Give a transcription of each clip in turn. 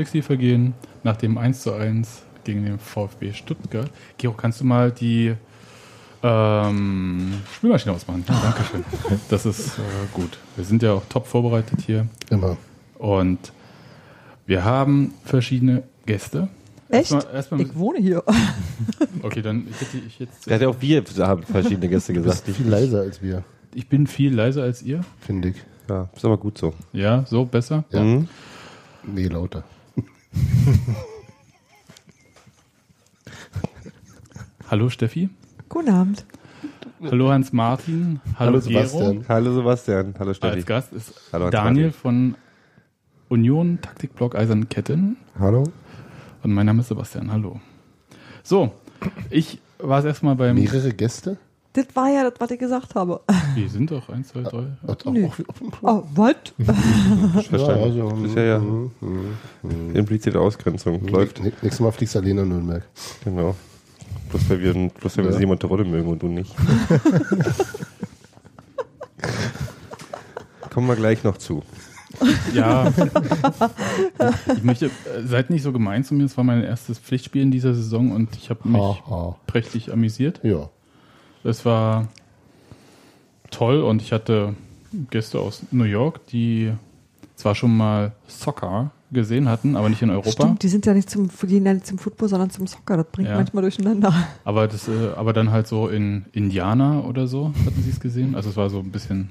Textilvergehen nach dem 1 zu 1 gegen den VfB Stuttgart. Gero, kannst du mal die ähm, Spülmaschine ausmachen? Ja, Dankeschön. Das ist äh, gut. Wir sind ja auch top vorbereitet hier. Immer. Und wir haben verschiedene Gäste. Echt? Erstmal, erstmal Ich wohne hier. okay, dann ich hätte ich jetzt. Er hat ja auch wir haben verschiedene Gäste Du bist gesagt. viel leiser als wir, Ich bin viel leiser als ihr. finde ich. Ja, ist aber gut so. Ja, so besser. Ja. Mhm. Nee, lauter. Hallo Steffi. Guten Abend. Hallo Hans Martin. Hallo, Hallo Gero. Sebastian. Hallo Sebastian. Hallo Steffi. Als Gast ist Hallo, Daniel von Union Taktikblock Eisern Ketten. Hallo? Und mein Name ist Sebastian. Hallo. So, ich war es erstmal beim. Mehrere Gäste? Das war ja das, was ich gesagt habe. Wir sind doch eins, zwei, drei. Auch, auch, Nö. auch, Oh, was? Verstanden. also, Das ist ja, ja mhm, mhm, mhm. implizite Ausgrenzung. Läuft. Näch- Nächstes Mal fliegst du alleine nach Nürnberg. Genau. Bloß weil wir, bloß weil wir Ja. Simon Terodde mögen und du nicht. Kommen wir gleich noch zu. Ja. ich möchte, äh, seid nicht so gemein zu mir. Es war mein erstes Pflichtspiel in dieser Saison und ich habe mich Haha. prächtig amüsiert. Ja. Es war toll und ich hatte Gäste aus New York, die zwar schon mal Soccer gesehen hatten, aber nicht in Europa. Stimmt, die sind ja nicht zum, die gehen ja nicht zum Football, sondern zum Soccer. Das bringt Ja. manchmal durcheinander. Aber das, äh, aber dann halt so in Indiana oder so hatten sie es gesehen. Also es war so ein bisschen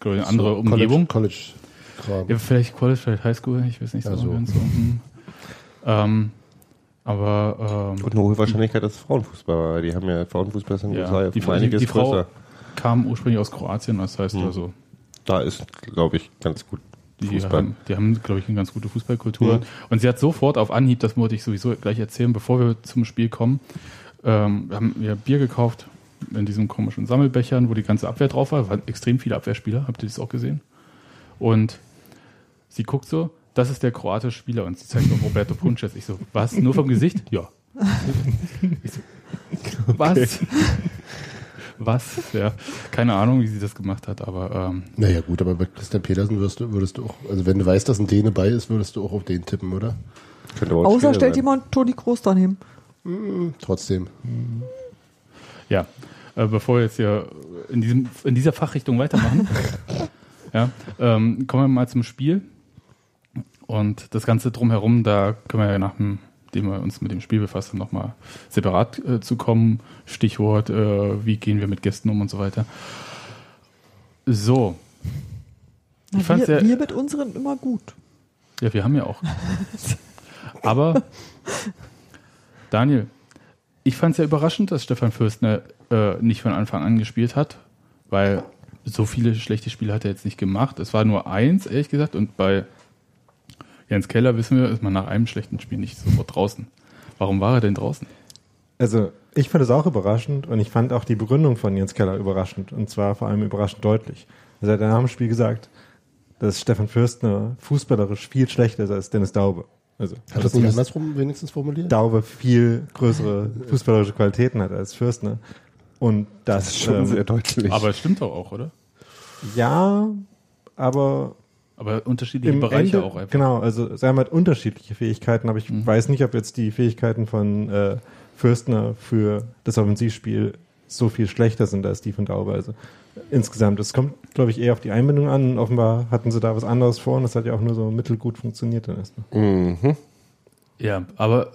ich, eine andere So, Umgebung. College, College Ja, vielleicht College, vielleicht Highschool, ich weiß nicht so. Ja, so. ganz so. hm. Ähm, aber ähm, Und eine hohe Wahrscheinlichkeit, dass es Frauenfußball war. Die haben ja Frauenfußball ist in den Ja, die die- einiges die Frau- größer. kam ursprünglich aus Kroatien, das heißt Hm. also, Da ist, glaube ich, ganz gut die Fußball. haben, die haben, glaube ich, eine ganz gute Fußballkultur. Mhm. Und sie hat sofort auf Anhieb, das wollte ich sowieso gleich erzählen, bevor wir zum Spiel kommen, ähm, wir haben wir Bier gekauft in diesen komischen Sammelbechern, wo die ganze Abwehr drauf war. waren extrem viele Abwehrspieler, habt ihr das auch gesehen? Und sie guckt so, das ist der kroatische Spieler und sie zeigt auf Roberto Punches. Ich so, was? Nur vom Gesicht? Ja. Ich so, was? Was? Ja, keine Ahnung, wie sie das gemacht hat, aber ähm, Naja, gut, aber bei Christian Petersen würdest du, würdest du auch, also wenn du weißt, dass ein Däne bei ist, würdest du auch auf den tippen, oder? Könnte aber auch Außer stellt sein. jemand Toni Kroos daneben. Trotzdem. Ja, äh, bevor wir jetzt hier in, diesem, in dieser Fachrichtung weitermachen, ja, ähm, kommen wir mal zum Spiel. Und das Ganze drumherum, da können wir ja nachdem wir uns mit dem Spiel befasst haben, nochmal separat äh, zu kommen. Stichwort, äh, wie gehen wir mit Gästen um und so weiter. So, Na, Ich wir, ja- wir mit unseren immer gut. ja, wir haben ja auch. Aber, Daniel, ich fand es ja überraschend, dass Stefan Fürstner äh, nicht von Anfang an gespielt hat, weil so viele schlechte Spiele hat er jetzt nicht gemacht. Es war nur eins, ehrlich gesagt, und bei Jens Keller wissen wir, ist man nach einem schlechten Spiel nicht sofort draußen. Warum war er denn draußen? Also, ich fand es auch überraschend und ich fand auch die Begründung von Jens Keller überraschend und zwar vor allem überraschend deutlich. Also, er hat nach dem Spiel gesagt, dass Stefan Fürstner fußballerisch viel schlechter ist als Dennis Daube. Also, Hat das nicht andersrum wenigstens formuliert? Daube viel größere fußballerische Qualitäten hat als Fürstner. Und das, Das ist schon ähm, sehr deutlich. Aber es stimmt doch auch, oder? ja, aber Aber unterschiedliche im Bereiche Ende, auch einfach. Genau, also Sam hat unterschiedliche Fähigkeiten, aber ich Mhm. weiß nicht, ob jetzt die Fähigkeiten von äh, Fürstner für das Offensivspiel so viel schlechter sind als die von Daube. Also insgesamt, es kommt, glaube ich, eher auf die Einbindung an. Offenbar hatten sie da was anderes vor und das hat ja auch nur so mittelgut funktioniert dann erstmal. Mhm. Ja, aber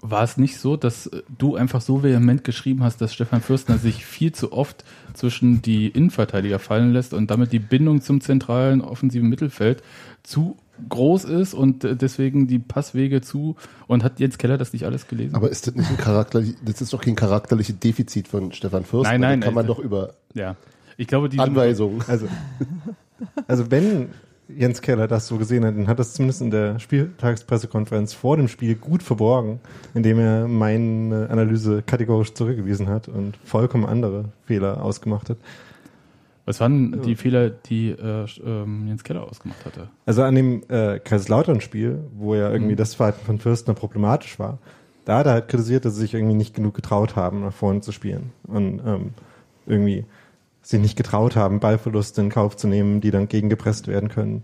war es nicht so, dass äh, du einfach so vehement geschrieben hast, dass Stefan Fürstner sich viel zu oft zwischen die Innenverteidiger fallen lässt und damit die Bindung zum zentralen offensiven Mittelfeld zu groß ist und äh, deswegen die Passwege zu und hat Jens Keller das nicht alles gelesen? Aber ist das nicht ein charakterlich, das ist doch kein charakterliches Defizit von Stefan Fürst. Nein, nein, Das kann man äh, doch über ja, ich glaube, die Anweisungen. Also, also wenn Jens Keller das so gesehen hat, dann hat das zumindest in der Spieltagspressekonferenz vor dem Spiel gut verborgen, indem er meine Analyse kategorisch zurückgewiesen hat und vollkommen andere Fehler ausgemacht hat. Was waren die Fehler, die äh, ähm, Jens Keller ausgemacht hatte? Also an dem äh, Kaiserslautern-Spiel, wo ja irgendwie Mhm. das Verhalten von Fürstner problematisch war, da hat er halt kritisiert, dass sie sich irgendwie nicht genug getraut haben, nach vorne zu spielen. Und ähm, irgendwie sich nicht getraut haben, Ballverluste in Kauf zu nehmen, die dann gegengepresst werden können.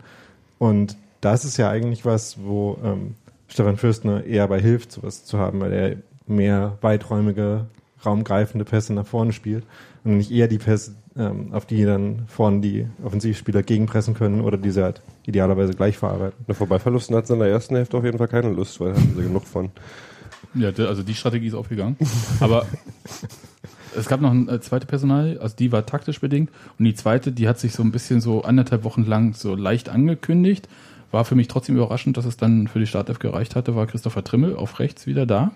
Und das ist ja eigentlich was, wo ähm, Stefan Fürstner eher bei hilft, sowas zu haben, weil er mehr weiträumige, raumgreifende Pässe nach vorne spielt und nicht eher die Pässe, ähm, auf die dann vorne die Offensivspieler gegenpressen können oder diese halt idealerweise gleich verarbeiten. Na, Vorbeiverlusten hat sie in der ersten Hälfte auf jeden Fall keine Lust, weil da hatten sie genug von. Ja, also die Strategie ist aufgegangen. Aber es gab noch eine äh, zweite Personal, also die war taktisch bedingt. Und die zweite, die hat sich so ein bisschen so anderthalb Wochen lang so leicht angekündigt. War für mich trotzdem überraschend, dass es dann für die Startelf gereicht hatte, war Christopher Trimmel auf rechts wieder da.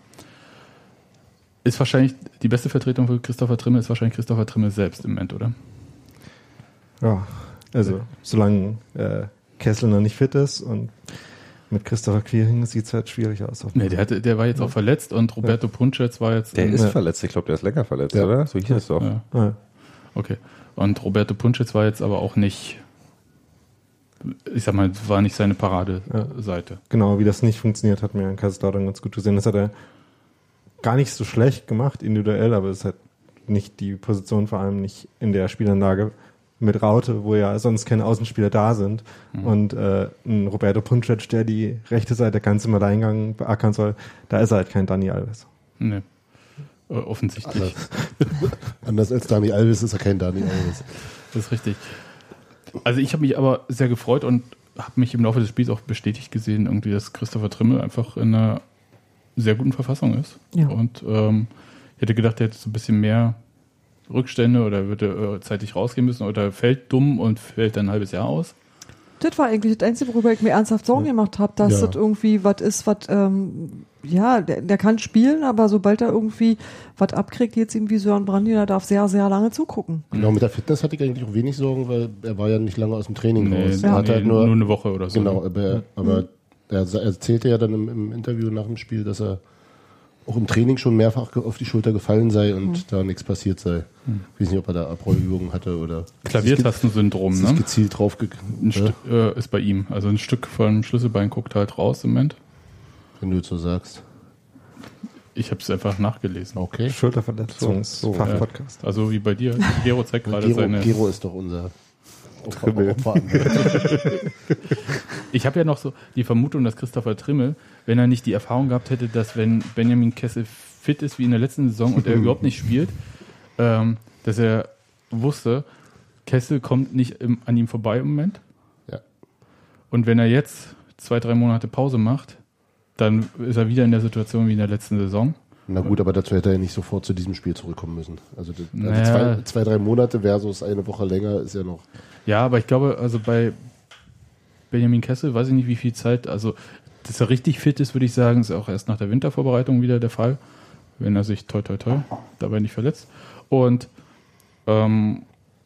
Ist wahrscheinlich, die beste Vertretung für Christopher Trimmel ist wahrscheinlich Christopher Trimmel selbst im Moment, oder? Ja, also solange äh, Kessel noch nicht fit ist und mit Christopher Quiring sieht es halt schwierig aus. Nee, der, hatte, der war jetzt auch verletzt und Roberto Punschetz war jetzt. Der ist Ja. verletzt, ich glaube, der ist länger verletzt, Ja. oder? So hieß es doch. Ja, Ja. okay. Und Roberto Punschetz war jetzt aber auch nicht, ich sag mal, war nicht seine Paradeseite. Genau, wie das nicht funktioniert, hat mir in Kaiserslautern ganz gut gesehen. Das hat er gar nicht so schlecht gemacht, individuell, aber es hat nicht die Position, vor allem nicht in der Spielanlage mit Raute, wo ja sonst keine Außenspieler da sind. Und äh, ein Roberto Puncic, der die rechte Seite ganz im Alleingang beackern soll, da ist er halt kein Dani Alves. Nee. Äh, offensichtlich. Anders, anders als Dani Alves ist er kein Dani Alves. Das ist richtig. Also ich habe mich aber sehr gefreut und habe mich im Laufe des Spiels auch bestätigt gesehen, irgendwie, dass Christopher Trimmel einfach in einer sehr guten Verfassung ist. Ja. Und ähm, ich hätte gedacht, er hätte so ein bisschen mehr Rückstände oder würde äh, zeitig rausgehen müssen oder fällt dumm und fällt dann ein halbes Jahr aus. Das war eigentlich das Einzige, worüber ich mir ernsthaft Sorgen gemacht habe, dass Ja. das irgendwie was ist, was, ähm, ja, der, der kann spielen, aber sobald er irgendwie was abkriegt, jetzt irgendwie Sören Brandi, der darf sehr, sehr lange zugucken. Genau, mit der Fitness hatte ich eigentlich auch wenig Sorgen, weil er war ja nicht lange aus dem Training raus. Ja. Er hat halt nur, nur, eine Woche oder so. genau, aber, aber er sa- erzählte ja dann im, im Interview nach dem Spiel, dass er auch im Training schon mehrfach auf die Schulter gefallen sei und da nichts passiert sei. Ich weiß nicht, ob er da Abrollübungen hatte oder Klaviertastensyndrom, ne? gezielt drauf Ein ja, Stück äh, ist bei ihm. Also ein Stück vom Schlüsselbein guckt halt raus im Moment. wenn du jetzt so sagst. Ich habe es einfach nachgelesen. Okay. Schulterverletzungsfachpodcast. Also wie bei dir. Gero zeigt gerade Gero, seine. Gero ist doch unser Trimmel. Opferanwalt. Ich habe ja noch so die Vermutung, dass Christopher Trimmel, wenn er nicht die Erfahrung gehabt hätte, dass wenn Benjamin Kessel fit ist wie in der letzten Saison und er überhaupt nicht spielt, ähm, dass er wusste, Kessel kommt nicht im, an ihm vorbei im Moment. Ja. Und wenn er jetzt zwei, drei Monate Pause macht, dann ist er wieder in der Situation wie in der letzten Saison. Na gut, aber dazu hätte er ja nicht sofort zu diesem Spiel zurückkommen müssen. Also, das, also Naja. zwei, zwei, drei Monate versus eine Woche länger ist ja noch. Ja, aber ich glaube, also bei Benjamin Kessel weiß ich nicht, wie viel Zeit, also dass er richtig fit ist, würde ich sagen, ist auch erst nach der Wintervorbereitung wieder der Fall, wenn er sich toi toi toi dabei nicht verletzt. Und ähm,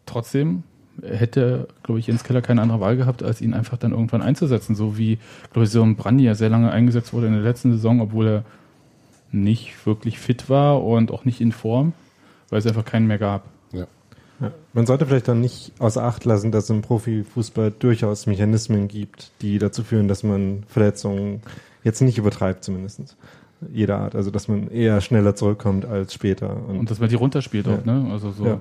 trotzdem hätte, glaube ich, Jens Keller keine andere Wahl gehabt, als ihn einfach dann irgendwann einzusetzen, so wie, glaube ich, so ein Brandi ja sehr lange eingesetzt wurde in der letzten Saison, obwohl er nicht wirklich fit war und auch nicht in Form, weil es einfach keinen mehr gab. Ja. Ja. Man sollte vielleicht dann nicht außer Acht lassen, dass es im Profifußball durchaus Mechanismen gibt, die dazu führen, dass man Verletzungen jetzt nicht übertreibt, zumindest. Jeder Art. Also, dass man eher schneller zurückkommt als später. Und, Und dass man die runterspielt Ja. auch, ne? Also so Ja.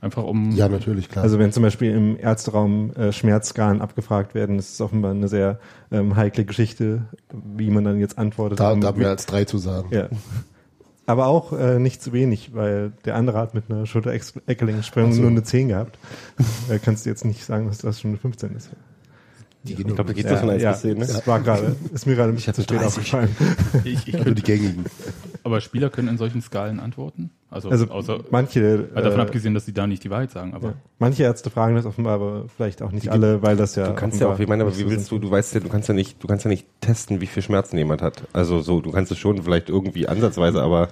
Einfach um ja, natürlich, klar. also, wenn zum Beispiel im Ärzteraum äh, Schmerzskalen abgefragt werden, das ist offenbar eine sehr ähm, heikle Geschichte, wie man dann jetzt antwortet. da, Um- da mehr als drei zu sagen. Ja. Aber auch äh, nicht zu wenig, weil der andere hat mit einer Schulter-Eckeling-Sprung Ach so. nur eine 10 gehabt. da kannst du jetzt nicht sagen, dass das schon eine 15 ist. Die Ich glaube, da geht das von 1 ja, bis 10, ne? das war gerade, ist mir gerade nicht zu spät aufgefallen. Ich, ich Also könnte, die gängigen. aber Spieler können in solchen Skalen antworten. Also, Also außer, manche, mal davon äh, abgesehen, dass sie da nicht die Wahrheit sagen. Aber ja, manche Ärzte fragen das offenbar, aber vielleicht auch nicht alle, weil das ja. Du kannst ja auch, ich meine, aber wie willst du, du weißt ja, du kannst ja nicht, du kannst ja nicht testen, wie viel Schmerzen jemand hat. Also so, du kannst es schon vielleicht irgendwie ansatzweise, aber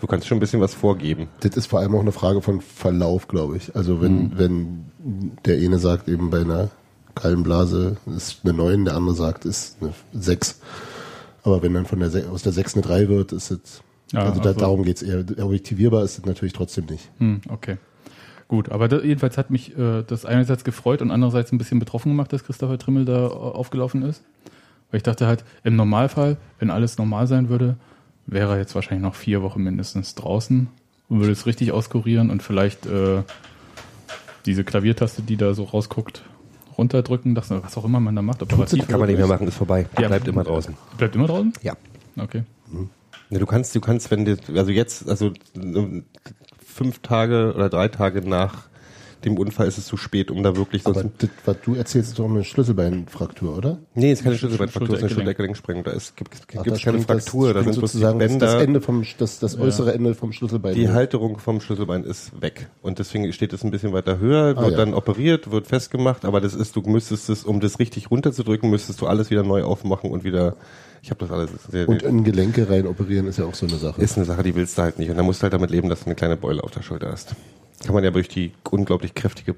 du kannst schon ein bisschen was vorgeben. Das ist vor allem auch eine Frage von Verlauf, glaube ich. Also wenn, wenn der eine sagt, eben bei einer Gallenblase ist eine 9, der andere sagt, ist eine 6. Aber wenn dann von der Se- aus der 6 eine 3 wird, ist es. Ja, also, also- darum geht's eher. Objektivierbar ist es natürlich trotzdem nicht. hm, okay. Gut, aber da, jedenfalls hat mich äh, das einerseits gefreut und andererseits ein bisschen betroffen gemacht, dass Christopher Trimmel da äh, aufgelaufen ist. Weil ich dachte halt, im Normalfall, wenn alles normal sein würde, wäre er jetzt wahrscheinlich noch vier Wochen mindestens draußen und würde es richtig auskurieren und vielleicht äh, diese Klaviertaste, die da so rausguckt, runterdrücken, das, was auch immer man da macht, operativ. Kann man nicht mehr machen, ist vorbei. Ja. Bleibt immer draußen. Bleibt immer draußen? Ja. Okay. Ja, du kannst, du kannst, wenn du, also jetzt, also ähm, fünf Tage oder drei Tage nach dem Unfall ist es zu spät, um da wirklich sonst. Aber das, was du erzählst, ist doch eine Schlüsselbeinfraktur, oder? nee, es ist keine Schlüsselbeinfraktur, es ist eine Schulter-Eckgelenk. Schultergelenkssprengung. Da ist, gibt, Ach, gibt da es keine das- Fraktur, da springt sind bloß die sozusagen das, das Bänder. Ende vom, das, das äußere Ende vom Schlüsselbein. Die Halterung vom Schlüsselbein ist weg. Und deswegen steht es ein bisschen weiter höher, Ah, wird ja. dann operiert, wird festgemacht, aber das ist, du müsstest es, um das richtig runterzudrücken, müsstest du alles wieder neu aufmachen und wieder, ich habe das alles, sehr, Und in Gelenke rein operieren ist ja auch so eine Sache. ist eine Sache, die willst du halt nicht. Und dann musst du halt damit leben, dass du eine kleine Beule auf der Schulter hast. Kann man ja durch die unglaublich kräftige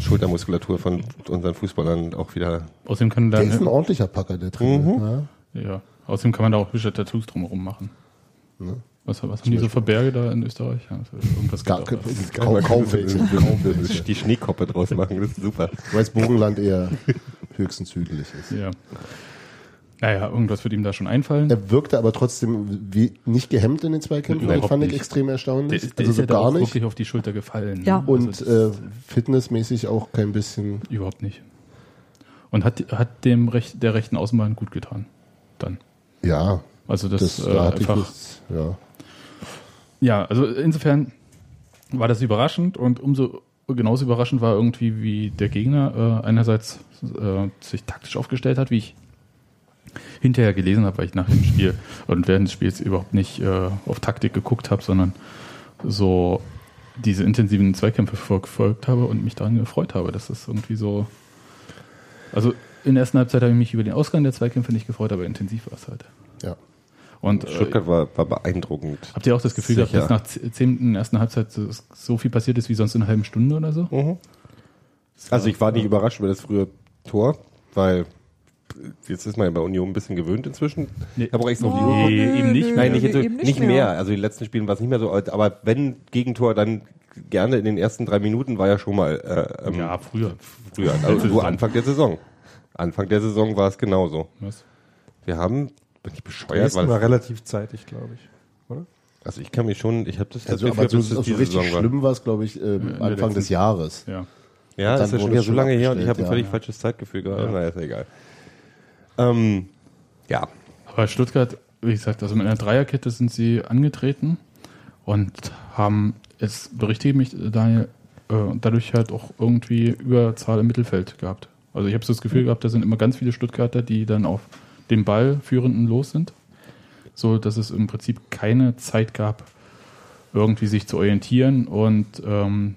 Schultermuskulatur von unseren Fußballern auch wieder. Außerdem kann der dann, ist ein ordentlicher Packer, der Trainer. Ja. ja, außerdem kann man da auch hübsche Tattoos drumherum machen. Was, was haben die so für Berge da in Österreich? Ja, irgendwas Gar, geht auch da. kaum. Die Schneekoppe draus machen, das ist super. Weil das Burgenland eher höchstens südlich ist. Ja. Naja, irgendwas wird ihm da schon einfallen. Er wirkte aber trotzdem wie, nicht gehemmt in den Zweikämpfen. Überhaupt Das fand ich nicht. extrem Der, erstaunlich. ist- der also ist so ja gar nicht. wirklich auf die Schulter gefallen. Ja. Und Also äh, fitnessmäßig auch kein bisschen. überhaupt nicht. Und hat, hat dem Rech, der rechten Außenbahn gut getan. Dann. Ja, Also das, das, äh, da einfach. das, ja. Ja, also insofern war das überraschend und umso genauso überraschend war irgendwie, wie der Gegner äh, einerseits äh, sich taktisch aufgestellt hat, wie ich hinterher gelesen habe, weil ich nach dem Spiel und während des Spiels überhaupt nicht äh, auf Taktik geguckt habe, sondern so diese intensiven Zweikämpfe verfolgt habe und mich daran gefreut habe, dass das irgendwie so. Also in der ersten Halbzeit habe ich mich über den Ausgang der Zweikämpfe nicht gefreut, aber intensiv war es halt. ja. Und äh, Stuttgart war, war beeindruckend. Habt ihr auch das Gefühl gehabt, dass nach z- zehn in der ersten Halbzeit so, so viel passiert ist wie sonst in einer halben Stunde oder so? Also ich war nicht überrascht über das frühe Tor, weil jetzt ist man ja bei Union ein bisschen gewöhnt inzwischen. Nee. Ich habe auch extra auf die Oh, Nee, nö, eben nicht mehr. Nein, nicht, nö, jetzt so, eben nicht, mehr. Also die letzten Spielen war es nicht mehr so, aber wenn Gegentor, dann gerne in den ersten drei Minuten war ja schon mal äh, ähm, Ja, früher. früher. Also nur Anfang der Saison. Anfang der Saison war es genauso. Was? Wir haben, bin ich bescheuert, war weil, relativ zeitig, glaube ich. Oder? also ich kann mich schon, ich habe das Also, aber so, so richtig Saison war. schlimm war es, glaube ich, ähm, der Anfang des Jahres. Ja. Ja, Dann ist ja schon wieder so lange her und ich habe ein ja. völlig falsches Zeitgefühl gehabt. Naja, ist ja egal. Ähm, ja, Aber Stuttgart, wie gesagt, also mit einer Dreierkette sind sie angetreten und haben, es berichtige mich, Daniel, äh, dadurch halt auch irgendwie Überzahl im Mittelfeld gehabt. Also ich habe so das Gefühl gehabt, da sind immer ganz viele Stuttgarter, die dann auf dem Ballführenden los sind. So, dass es im Prinzip keine Zeit gab, irgendwie sich zu orientieren und ähm,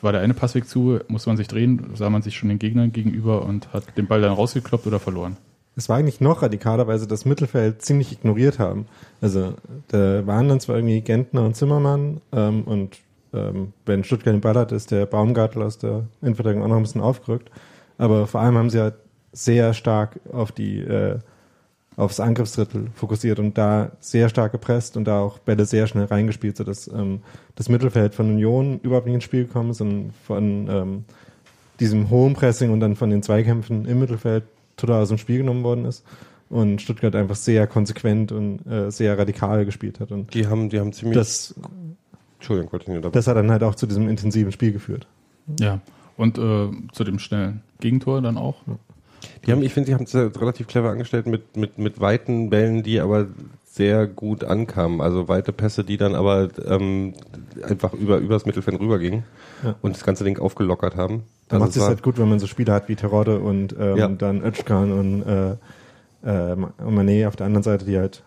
war der eine Passweg zu, musste man sich drehen, sah man sich schon den Gegnern gegenüber und hat den Ball dann rausgekloppt oder verloren. Es war eigentlich noch radikaler, weil sie das Mittelfeld ziemlich ignoriert haben. Also da waren dann zwar irgendwie Gentner und Zimmermann ähm, und ähm, wenn Stuttgart den Ball hat, ist der Baumgartel aus der Innenverteidigung auch noch ein bisschen aufgerückt. Aber vor allem haben sie halt sehr stark auf die äh, aufs Angriffsdrittel fokussiert und da sehr stark gepresst und da auch Bälle sehr schnell reingespielt, sodass ähm, das Mittelfeld von Union überhaupt nicht ins Spiel gekommen ist und von ähm, diesem hohen Pressing und dann von den Zweikämpfen im Mittelfeld total aus dem Spiel genommen worden ist und Stuttgart einfach sehr konsequent und äh, sehr radikal gespielt hat und die haben, die haben ziemlich. das, Entschuldigung, wollte ich nicht das hat dann halt auch zu diesem intensiven Spiel geführt. Ja. Und äh, zu dem schnellen Gegentor dann auch. Die haben, ich finde, sie haben es relativ clever angestellt mit, mit, mit weiten Bällen, die aber sehr gut ankamen. Also weite Pässe, die dann aber ähm, einfach über übers Mittelfeld rübergingen Ja. und das ganze Ding aufgelockert haben. Da Also macht es halt gut, wenn man so Spieler hat wie Terodde und ähm, Ja. dann Özcan und äh, äh, Mané auf der anderen Seite, die halt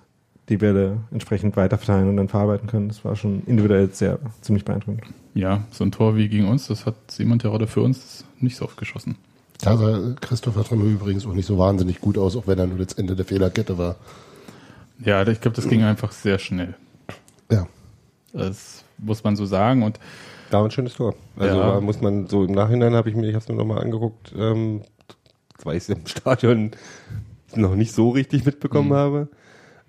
die Bälle entsprechend weiterverteilen und dann verarbeiten können. Das war schon individuell sehr ziemlich beeindruckend. Ja, so ein Tor wie gegen uns, das hat Simon Terodde für uns nicht so oft geschossen. Da sah Christopher Tremel übrigens auch nicht so wahnsinnig gut aus, auch wenn er nur das Ende der Fehlerkette war. Ja, ich glaube, das ging einfach sehr schnell. Ja. Das muss man so sagen. Und Da war ein schönes Tor. Also Ja. muss man so im Nachhinein habe ich mir, ich habe es mir nochmal angeguckt, ähm, weil ich es im Stadion noch nicht so richtig mitbekommen Mhm. habe.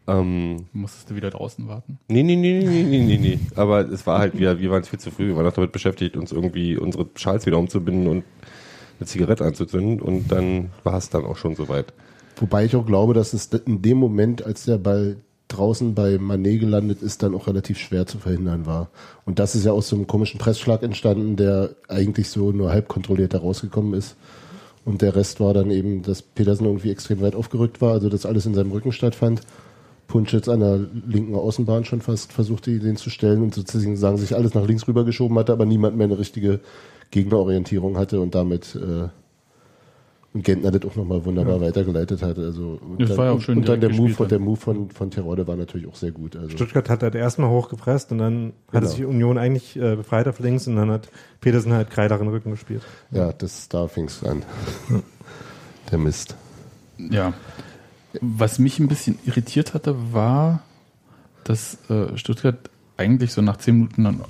Ähm, musstest du wieder draußen warten. nee, nee, nee, nee, nee, nee, nee. Aber es war halt, wir, wir waren viel zu früh. Wir waren noch damit beschäftigt, uns irgendwie unsere Schals wieder umzubinden und eine Zigarette anzuzünden. Und dann war es dann auch schon soweit. Wobei ich auch glaube, dass es in dem Moment, als der Ball draußen bei Manet gelandet ist, dann auch relativ schwer zu verhindern war. Und das ist ja aus so einem komischen Pressschlag entstanden, der eigentlich so nur halb kontrolliert da rausgekommen ist. Und der Rest war dann eben, dass Petersen irgendwie extrem weit aufgerückt war, also dass alles in seinem Rücken stattfand. Punschitz an der linken Außenbahn schon fast versuchte, den zu stellen und sozusagen sagen, sich alles nach links rüber geschoben hatte, aber niemand mehr eine richtige Gegnerorientierung hatte und damit äh, und Gentner das auch nochmal wunderbar weitergeleitet hat. Also und Das dann, war ja auch schön und dann der Move, von, der. Move von, von Terode war natürlich auch sehr gut. Also Stuttgart hat halt erstmal hochgepresst und dann hatte Genau. sich Union eigentlich äh, befreit auf links und dann hat Petersen halt den Rücken gespielt. ja, das da fing es an. der Mist. Ja. Was mich ein bisschen irritiert hatte, war, dass äh, Stuttgart eigentlich so nach zehn Minuten dann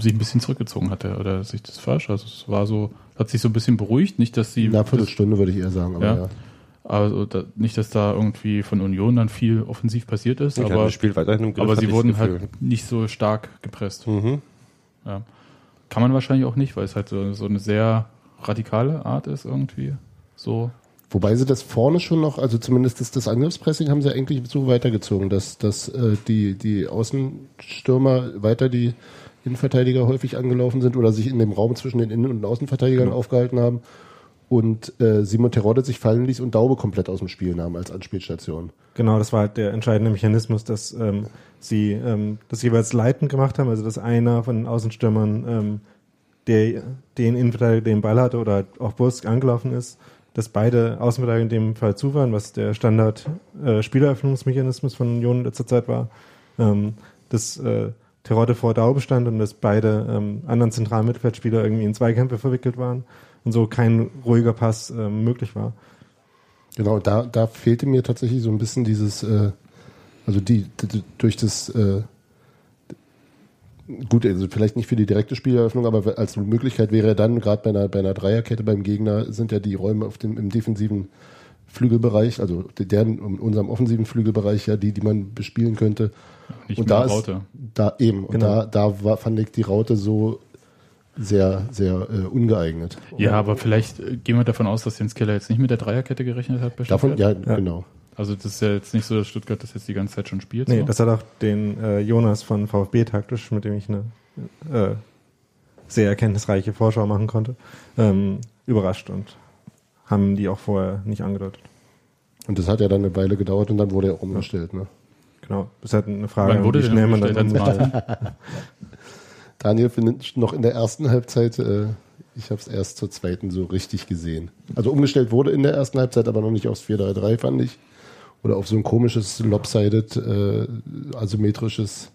sich ein bisschen zurückgezogen hatte. Oder sich das falsch? Also es war so, hat sich so ein bisschen beruhigt. Nicht, dass sie. Na, Viertelstunde würde ich eher sagen, aber Ja. ja. Also da, nicht, dass da irgendwie von Union dann viel offensiv passiert ist, Ja, aber, das Spiel weiterhin im Griff, aber sie wurden halt nicht so stark gepresst. Mhm. Ja. Kann man wahrscheinlich auch nicht, weil es halt so, so eine sehr radikale Art ist irgendwie. So. Wobei sie das vorne schon noch, also zumindest das, das Angriffspressing haben sie eigentlich so weitergezogen, dass, dass äh, die, die Außenstürmer weiter die Innenverteidiger häufig angelaufen sind oder sich in dem Raum zwischen den Innen- und Außenverteidigern aufgehalten haben. Und äh, Simon Terodde sich fallen ließ und Daube komplett aus dem Spiel nahm als Anspielstation. Genau, das war halt der entscheidende Mechanismus, dass ähm, sie ähm, das jeweils leitend gemacht haben, also dass einer von den Außenstürmern ähm, der den Innenverteidiger den Ball hatte oder halt auch Bursk angelaufen ist, dass beide Außenverteidiger in dem Fall zu waren, was der Standard äh, Spieleröffnungsmechanismus von Union in letzter Zeit war, ähm, dass äh, Terodde vor Daube stand und dass beide ähm, anderen zentralen Mittelfeldspieler irgendwie in Zweikämpfe verwickelt waren und so kein ruhiger Pass ähm, möglich war. Genau, da, da fehlte mir tatsächlich so ein bisschen dieses, äh, also die, die durch das, äh, gut, also vielleicht nicht für die direkte Spieleröffnung, aber als Möglichkeit wäre dann, gerade bei einer, bei einer Dreierkette beim Gegner, sind ja die Räume auf dem, im defensiven Flügelbereich, also der in unserem offensiven Flügelbereich ja die, die man bespielen könnte. Nicht und da Raute. ist, da eben, und Genau. da, da war, fand ich die Raute so sehr, sehr äh, ungeeignet. Ja, aber vielleicht äh, gehen wir davon aus, dass Jens Keller jetzt nicht mit der Dreierkette gerechnet hat bei Davon, Stuttgart. ja, Ja. genau. Also das ist ja jetzt nicht so, dass Stuttgart das jetzt die ganze Zeit schon spielt. Nee, so. das hat auch den äh, Jonas von VfB taktisch, mit dem ich eine äh, sehr erkenntnisreiche Vorschau machen konnte, ähm, überrascht und haben die auch vorher nicht angedeutet. Und das hat ja dann eine Weile gedauert und dann wurde er umgestellt, ne? Genau, das ist halt eine Frage, Wann wurde wie schnell man dann umgestellt? umstellt. Daniel findet noch in der ersten Halbzeit, äh, ich habe es erst zur zweiten so richtig gesehen. Also umgestellt wurde in der ersten Halbzeit, aber noch nicht aufs 4-3-3, fand ich. Oder auf so ein komisches, lopsided, äh, asymmetrisches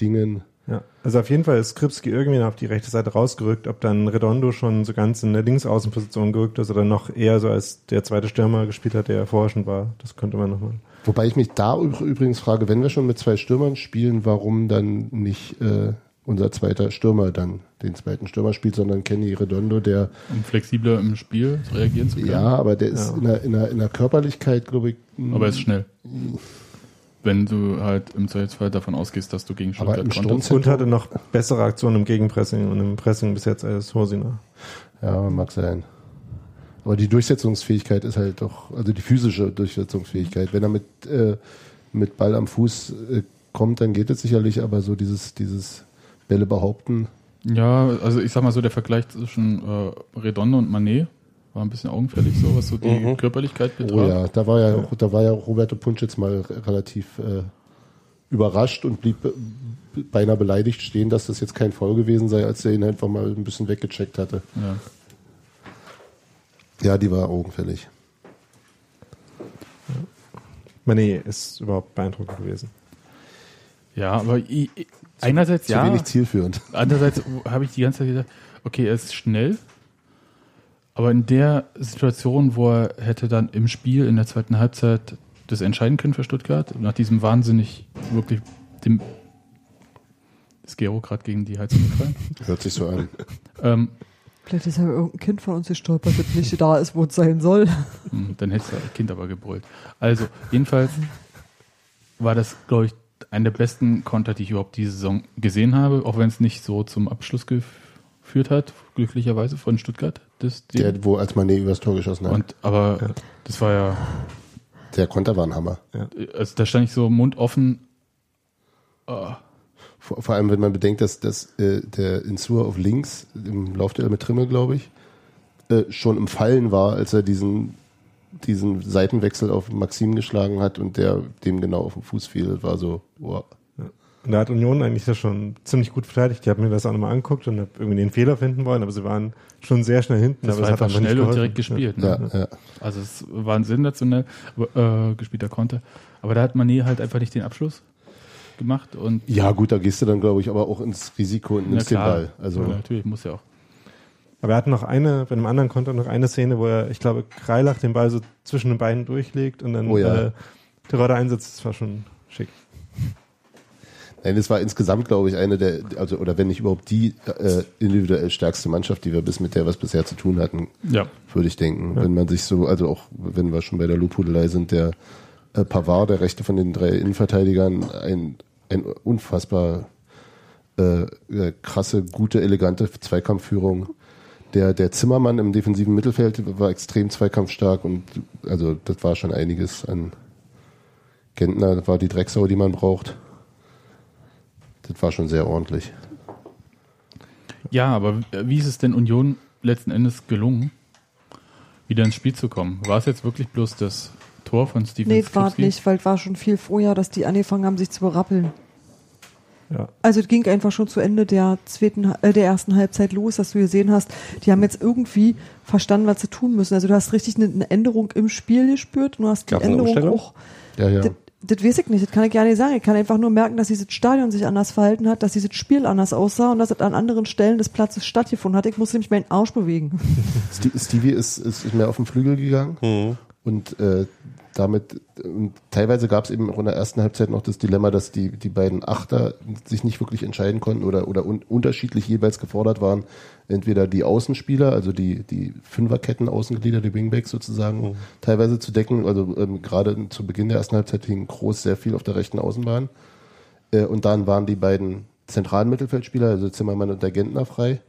Dingen. Ja, also auf jeden Fall ist Skripski irgendwie auf die rechte Seite rausgerückt. Ob dann Redondo schon so ganz in der Linksaußenposition gerückt ist oder noch eher so als der zweite Stürmer gespielt hat, der ja vorher schon war. Das könnte man nochmal. Wobei ich mich da üb- übrigens frage, wenn wir schon mit zwei Stürmern spielen, warum dann nicht äh, unser zweiter Stürmer dann den zweiten Stürmer spielt, sondern Kenny Redondo, der um flexibler im Spiel reagieren zu können. ja, aber der ist Ja. in, der, in, der, in der Körperlichkeit, glaube ich, Aber er ist schnell. Wenn du halt im Zweifelsfall davon ausgehst, dass du gegen Aber Stuttgart im konterst. Sturm- Und hatte noch bessere Aktionen im Gegenpressing und im Pressing bis jetzt als Hosiner. Ja, mag sein. Aber die Durchsetzungsfähigkeit ist halt doch, also die physische Durchsetzungsfähigkeit. Wenn er mit, äh, mit Ball am Fuß äh, kommt, dann geht es sicherlich, aber so dieses, dieses Bälle behaupten, Ja, also ich sag mal so, der Vergleich zwischen äh, Redondo und Manet war ein bisschen augenfällig, so was so die Mhm. Körperlichkeit betraf. oh ja, da war ja, da war ja Roberto Punschitz mal re- relativ äh, überrascht und blieb be- beinahe beleidigt stehen, dass das jetzt kein Foul gewesen sei, als er ihn einfach mal ein bisschen weggecheckt hatte. Ja. Ja, die war augenfällig. Mané ist überhaupt beeindruckend gewesen. ja, aber i- i- einerseits Zu ja, wenig zielführend. andererseits habe ich die ganze Zeit gedacht, okay, er ist schnell, aber in der Situation, wo er hätte dann im Spiel in der zweiten Halbzeit das entscheiden können für Stuttgart, nach diesem wahnsinnig wirklich dem ist Gero gerade gegen die Heizung gefallen. Hört sich so an. Ähm, Vielleicht ist ja irgendein Kind von uns gestolpert, das nicht da ist, wo es sein soll. Hm, Dann hätte das Kind aber gebrüllt. Also, jedenfalls war das, glaube ich, einer der besten Konter, die ich überhaupt diese Saison gesehen habe, auch wenn es nicht so zum Abschluss geführt hat, glücklicherweise von Stuttgart. Das Ding. Der, wo als Mané übers Tor geschossen hat. Und, aber das war ja Der Konter war ein Hammer. Also da stand ich so Mund offen. Oh, Vor, vor allem, wenn man bedenkt, dass, dass äh, der Insua auf links im Laufduell mit Trimmel, glaube ich, äh, schon im Fallen war, als er diesen, diesen Seitenwechsel auf Maxim geschlagen hat und der dem genau auf den Fuß fiel. Das war so, wow. Und da hat Union eigentlich das schon ziemlich gut verteidigt. Ich habe mir das auch nochmal angeguckt und habe irgendwie den Fehler finden wollen, aber sie waren schon sehr schnell hinten. das aber war es hat einfach nicht schnell und direkt gespielt. Ja, Ne? ja. Also es war ein sensationell äh, gespielter Konter. Aber da hat Mané halt einfach nicht den Abschluss gemacht und ja, gut, da gehst du dann, glaube ich, aber auch ins Risiko und nimmst den Ball. Also, ja, natürlich muss ja auch. Aber er hat noch eine, bei einem anderen Konter noch eine Szene, wo er, ich glaube, Kreilach den Ball so zwischen den Beinen durchlegt und dann Oh ja. äh, Terodde einsetzt. Das war schon schick. Nein, das war insgesamt, glaube ich, eine der, also oder wenn nicht überhaupt die äh, individuell stärkste Mannschaft, die wir bis mit der was bisher zu tun hatten, Ja. würde ich denken. Wenn man sich so, also auch wenn wir schon bei der Lobhudelei sind, der äh, Pavard, der rechte von den drei Innenverteidigern, ein, ein unfassbar äh, äh, krasse, gute, elegante Zweikampfführung. Der, der Zimmermann im defensiven Mittelfeld war extrem zweikampfstark und also das war schon einiges an Gentner, war die Drecksau, die man braucht. Das war schon sehr ordentlich. Ja, aber wie ist es denn Union letzten Endes gelungen, wieder ins Spiel zu kommen? War es jetzt wirklich bloß das Tor von Steven Nee, war nicht, weil es war schon viel vorher, dass die angefangen haben, sich zu berappeln. Ja. Also es ging einfach schon zu Ende der zweiten, äh, der ersten Halbzeit los, dass du gesehen hast, die haben jetzt irgendwie verstanden, was sie tun müssen. Also du hast richtig eine, eine Änderung im Spiel gespürt und du hast die Gab's eine Änderung Umstellung? auch. Ja, ja. Das, weiß ich nicht, das kann ich gar nicht sagen. Ich kann einfach nur merken, dass dieses Stadion sich anders verhalten hat, dass dieses Spiel anders aussah und dass es an anderen Stellen des Platzes stattgefunden hat. Ich musste nämlich meinen Arsch bewegen. Stevie ist, ist mehr auf den Flügel gegangen Mhm. und äh, damit und teilweise gab es eben auch in der ersten Halbzeit noch das Dilemma, dass die die beiden Achter sich nicht wirklich entscheiden konnten oder oder un unterschiedlich jeweils gefordert waren. Entweder die Außenspieler, also die die Fünferketten Außenglieder, die Wingbacks sozusagen, teilweise zu decken. Also ähm, gerade zu Beginn der ersten Halbzeit hing Groß sehr viel auf der rechten Außenbahn. Äh, und dann waren die beiden zentralen Mittelfeldspieler, also Zimmermann und der Gentner frei.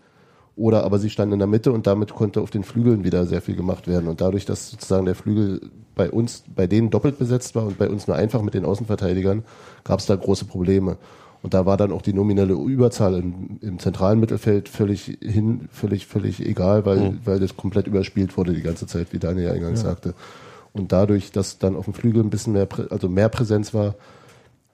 Oder aber sie standen in der Mitte und damit konnte auf den Flügeln wieder sehr viel gemacht werden. Und dadurch, dass sozusagen der Flügel bei uns, bei denen doppelt besetzt war und bei uns nur einfach mit den Außenverteidigern, gab es da große Probleme. Und da war dann auch die nominelle Überzahl im, im zentralen Mittelfeld völlig hin, völlig, völlig egal, weil, weil das komplett überspielt wurde die ganze Zeit, wie Daniel ja eingangs sagte. Und dadurch, dass dann auf dem Flügel ein bisschen mehr, also mehr Präsenz war,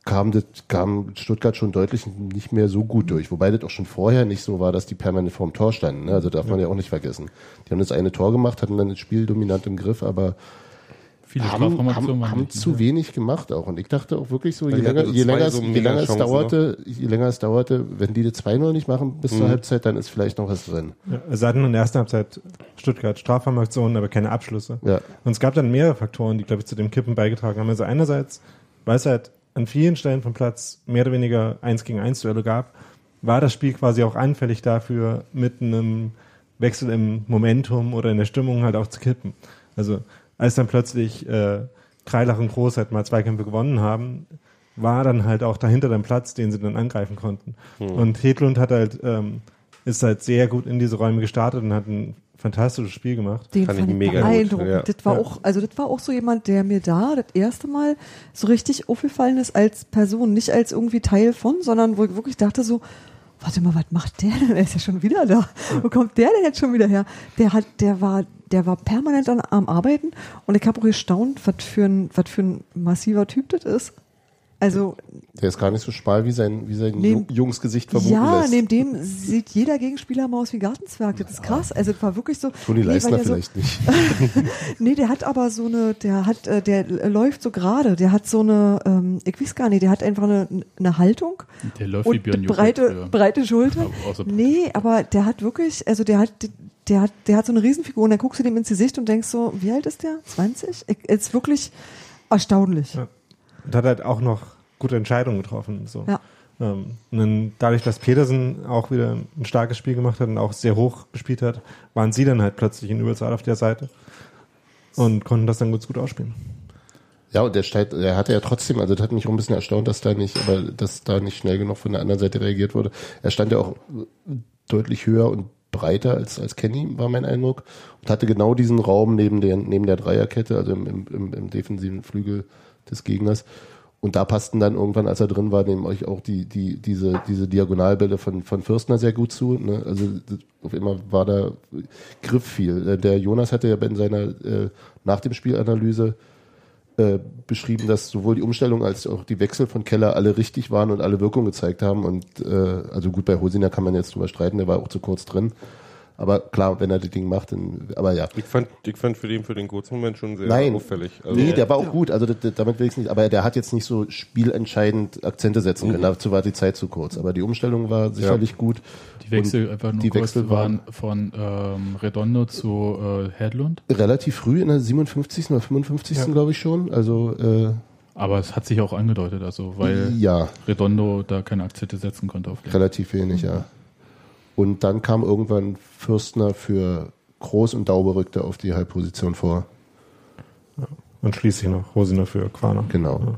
kam, das, kam Stuttgart schon deutlich nicht mehr so gut durch. Wobei das auch schon vorher nicht so war, dass die permanent vorm Tor standen. Ne? Also darf man ja auch nicht vergessen. Die haben das eine Tor gemacht, hatten dann das Spiel dominant im Griff, aber Viele haben, Strafformationen haben, haben zu ne? wenig gemacht auch. Und ich dachte auch wirklich so, je länger, so je länger, so es, je länger es dauerte, je länger es dauerte, wenn die das 2-0 nicht machen bis Mhm. zur Halbzeit, dann ist vielleicht noch was drin. Ja, also sie hatten in der ersten Halbzeit Stuttgart Strafraumaktionen, aber keine Abschlüsse. Ja. Und es gab dann mehrere Faktoren, die, glaube ich, zu dem Kippen beigetragen haben. Also einerseits, weil es halt an vielen Stellen vom Platz mehr oder weniger eins gegen eins Duelle gab, war das Spiel quasi auch anfällig dafür, mit einem Wechsel im Momentum oder in der Stimmung halt auch zu kippen. Also als dann plötzlich äh, Kreilach und Groß halt mal Zweikämpfe gewonnen haben, war dann halt auch dahinter dann Platz, den sie dann angreifen konnten. Und Hedlund hat halt, ähm, ist halt sehr gut in diese Räume gestartet und hat ein fantastisches Spiel gemacht. Den Fand fand ich mega gut, beeindruckend. ja. Das war Ja. auch, also das war auch so jemand, der mir da das erste Mal so richtig aufgefallen ist als Person, nicht als irgendwie Teil von, sondern wo ich wirklich dachte so, warte mal, was macht der denn? Er ist ja schon wieder da. Wo kommt der denn jetzt schon wieder her? Der hat, der war, der war permanent an, am Arbeiten und ich habe auch gestaunt, was für ein, was für ein massiver Typ das ist. Also Der ist gar nicht so schmal, wie sein, wie sein Neben- Ju- Jungsgesicht vermuten ja, lässt. neben dem sieht jeder Gegenspieler mal aus wie Gartenzwerg. Das ist krass. Also das war wirklich so. Toni Nee, Leisner der so- vielleicht nicht. Nee, der hat aber so eine, der hat, äh, der läuft so gerade, der hat so eine, ähm, ich weiß gar nicht, der hat einfach eine, eine Haltung Der läuft wie und Björn Joghurt breite, früher. breite außer- Nee, aber der hat wirklich, also der hat, der hat, der hat so eine Riesenfigur und dann guckst du dem ins Gesicht und denkst so, wie alt ist der? 20? Ich, ist wirklich erstaunlich. Ja. Und hat halt auch noch gute Entscheidungen getroffen. So. Ja. Ähm, und dann, dadurch, dass Petersen auch wieder ein starkes Spiel gemacht hat und auch sehr hoch gespielt hat, waren sie dann halt plötzlich in Überzahl auf der Seite und konnten das dann ganz gut ausspielen. Ja, und der steigt, der hatte ja trotzdem, also das hat mich auch ein bisschen erstaunt, dass da nicht, aber dass da nicht schnell genug von der anderen Seite reagiert wurde. Er stand ja auch deutlich höher und breiter als, als Kenny, war mein Eindruck. Und hatte genau diesen Raum neben der, neben der Dreierkette, also im, im, im, im defensiven Flügel des Gegners. Und da passten dann irgendwann, als er drin war, euch auch die, die, diese, diese Diagonalbälle von, von Fürstner sehr gut zu. Ne? Also auf einmal war da Griff viel. Äh, Der Jonas hatte ja in seiner äh, nach dem Spielanalyse äh, beschrieben, dass sowohl die Umstellung als auch die Wechsel von Keller alle richtig waren und alle Wirkung gezeigt haben. Und äh, also gut, bei Hosiner kann man jetzt drüber streiten, der war auch zu kurz drin. Aber klar, wenn er das Ding macht, dann, aber ja. Ich fand, ich fand für den, für den kurzen Moment schon sehr Nein. auffällig. Also, nee, der war auch gut, also das, das, damit will ich nicht, aber der hat jetzt nicht so spielentscheidend Akzente setzen können, dazu war die Zeit zu kurz. Aber die Umstellung war sicherlich gut. Die Wechsel Und einfach nur die kurz Wechsel waren von ähm, Redondo zu äh, Hedlund. relativ früh in der 57. oder 55. glaube ich schon. Also äh, Aber es hat sich auch angedeutet, also weil ja, Redondo da keine Akzente setzen konnte auf den. relativ wenig, ja. Und dann kam irgendwann Fürstner für Groß und Daube rückte auf die Halbposition vor. Und schließlich noch Rosiner für Quaner. Genau.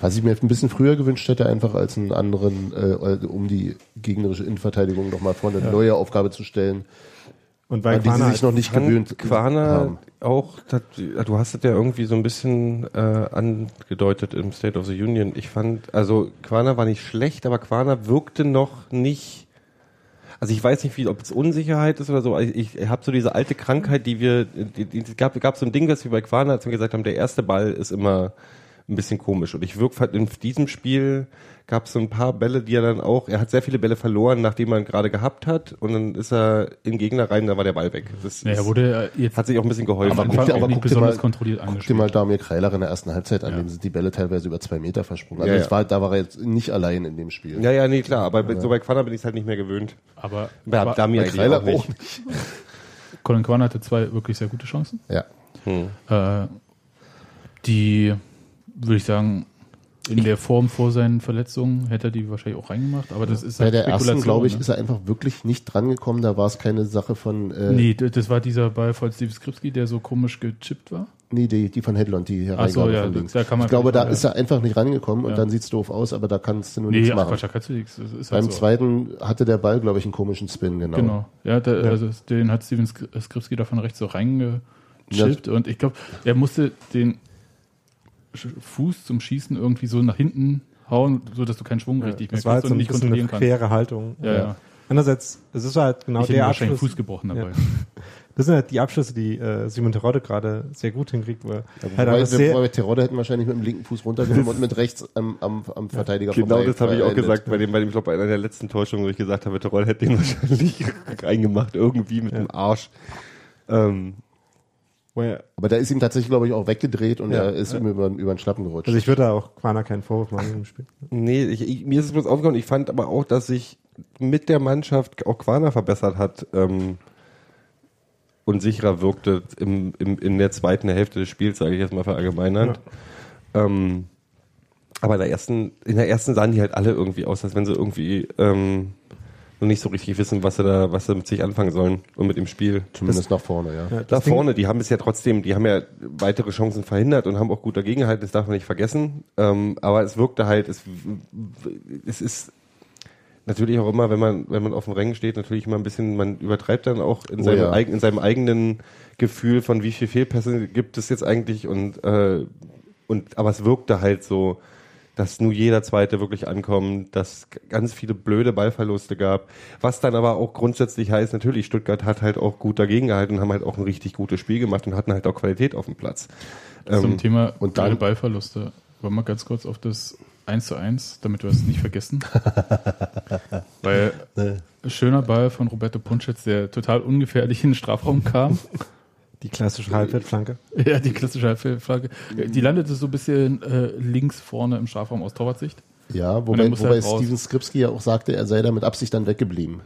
Was ich mir ein bisschen früher gewünscht hätte, einfach als einen anderen, äh, um die gegnerische Innenverteidigung nochmal vor eine neue Aufgabe zu stellen, Und weil an die sie sich noch nicht gewöhnt Quaner haben. auch, das, du hast es ja irgendwie so ein bisschen äh, angedeutet im State of the Union. Ich fand, also Quaner war nicht schlecht, aber Quaner wirkte noch nicht. Also ich weiß nicht, wie, ob es Unsicherheit ist oder so. Ich, ich habe so diese alte Krankheit, die wir, die, die, es gab, gab so ein Ding, das wir bei Quaner, als wir gesagt haben, der erste Ball ist immer ein bisschen komisch. Und ich wirke in diesem Spiel gab es so ein paar Bälle, die er dann auch, er hat sehr viele Bälle verloren, nachdem er ihn gerade gehabt hat. Und dann ist er in den Gegner rein, da war der Ball weg. Das Naja, ist- wurde jetzt hat sich auch ein bisschen geholfen. Aber guck aber nicht guck dir besonders mal- kontrolliert Guck dir mal Damir Kreiler in der ersten Halbzeit an, Ja. dem sind die Bälle teilweise über zwei Meter versprungen. Also Ja, ja. war, da war er jetzt nicht allein in dem Spiel. Ja, ja, nee, klar, aber bei- so bei Quana bin ich es halt nicht mehr gewöhnt. Aber Bei Qua- Damir Bei eigentlich Kreiler auch nicht. auch nicht. Colin Quan hatte zwei wirklich sehr gute Chancen. Ja. Hm. Äh, die, würde ich sagen, in der Form vor seinen Verletzungen hätte er die wahrscheinlich auch reingemacht, aber das ist Bei halt der ersten, glaube ich, ne? ist er einfach wirklich nicht drangekommen. Da war es keine Sache von, äh, Nee, das war dieser Ball von Steve Skripski, der so komisch gechippt war. nee, die, die von Hedlund, die Ach so, Hereingabe ja, von links. da kann man ich glaube, da ja. ist er einfach nicht rangekommen und Ja. dann sieht's doof aus, aber da kannst du nur Nee, nichts ach machen. Quatsch, da kannst du nichts. Das ist halt Beim so. zweiten hatte der Ball, glaube ich, einen komischen Spin, genau. Genau. Ja, der, also den hat Steven Sk- Skripski davon rechts so reingechippt und ich glaube, er musste den Fuß zum Schießen irgendwie so nach hinten hauen, so dass du keinen Schwung richtig mehr Das war halt kriegst so und nicht bisschen eine kontrollieren kannst. faire Haltung. Ja, ja. Andererseits, es ist halt genau ich der mir wahrscheinlich Abschluss. Fuß gebrochen dabei. Ja. Das sind halt die Abschlüsse, die äh, Simon Terodde gerade sehr gut hinkriegt, wo er Ja, halt wobei, sehr, wobei Terodde hätten wahrscheinlich mit dem linken Fuß runtergenommen und mit rechts am, am, am Verteidiger Genau vorbei das habe ich auch gesagt bei dem, bei dem, ich glaube, bei einer der letzten Täuschungen, wo ich gesagt habe, Terrell hätte den wahrscheinlich reingemacht, irgendwie mit dem Arsch. Ähm, er, Aber da ist ihm tatsächlich, glaube ich, auch weggedreht und Ja. er ist ihm über, über den Schlappen gerutscht. also ich würde da auch Quana keinen Vorwurf machen im Spiel. nee, ich, ich, mir ist es bloß aufgekommen, ich fand aber auch, dass sich mit der Mannschaft auch Quana verbessert hat ähm, und sicherer wirkte im, im, in der zweiten Hälfte des Spiels, sage ich jetzt mal verallgemeinert. Ähm, aber in der ersten, in der ersten sahen die halt alle irgendwie aus, als wenn sie irgendwie ähm, noch nicht so richtig wissen, was sie da, was sie mit sich anfangen sollen und mit dem Spiel. Zumindest nach vorne, ja. Ja, das Ding- vorne, die haben es ja trotzdem, die haben ja weitere Chancen verhindert und haben auch gut dagegen gehalten, das darf man nicht vergessen. Ähm, aber es wirkte halt, es, es ist natürlich auch immer, wenn man, wenn man auf dem Rängen steht, natürlich immer ein bisschen, man übertreibt dann auch in, Oh seinem, ja. eigen, in seinem eigenen Gefühl von wie viel Fehlpässe gibt es jetzt eigentlich und, äh, und aber es wirkte halt so, dass nur jeder Zweite wirklich ankommt, dass ganz viele blöde Ballverluste gab. Was dann aber auch grundsätzlich heißt, natürlich, Stuttgart hat halt auch gut dagegen gehalten und haben halt auch ein richtig gutes Spiel gemacht und hatten halt auch Qualität auf dem Platz. Zum Ähm, Thema und blöde dann- Ballverluste. Wollen wir ganz kurz auf das 1 zu 1, damit wir es nicht vergessen. Weil schöner Ball von Roberto Punschitz, der total ungefährlich in den Strafraum kam. Die klassische Halbfeldflanke. ja, die klassische Halbfeldflagge. Die landete so ein bisschen äh, links vorne im Strafraum aus Torwartsicht. Ja, wobei, muss wobei halt. Steven Skripski ja auch sagte, er sei da mit Absicht dann weggeblieben.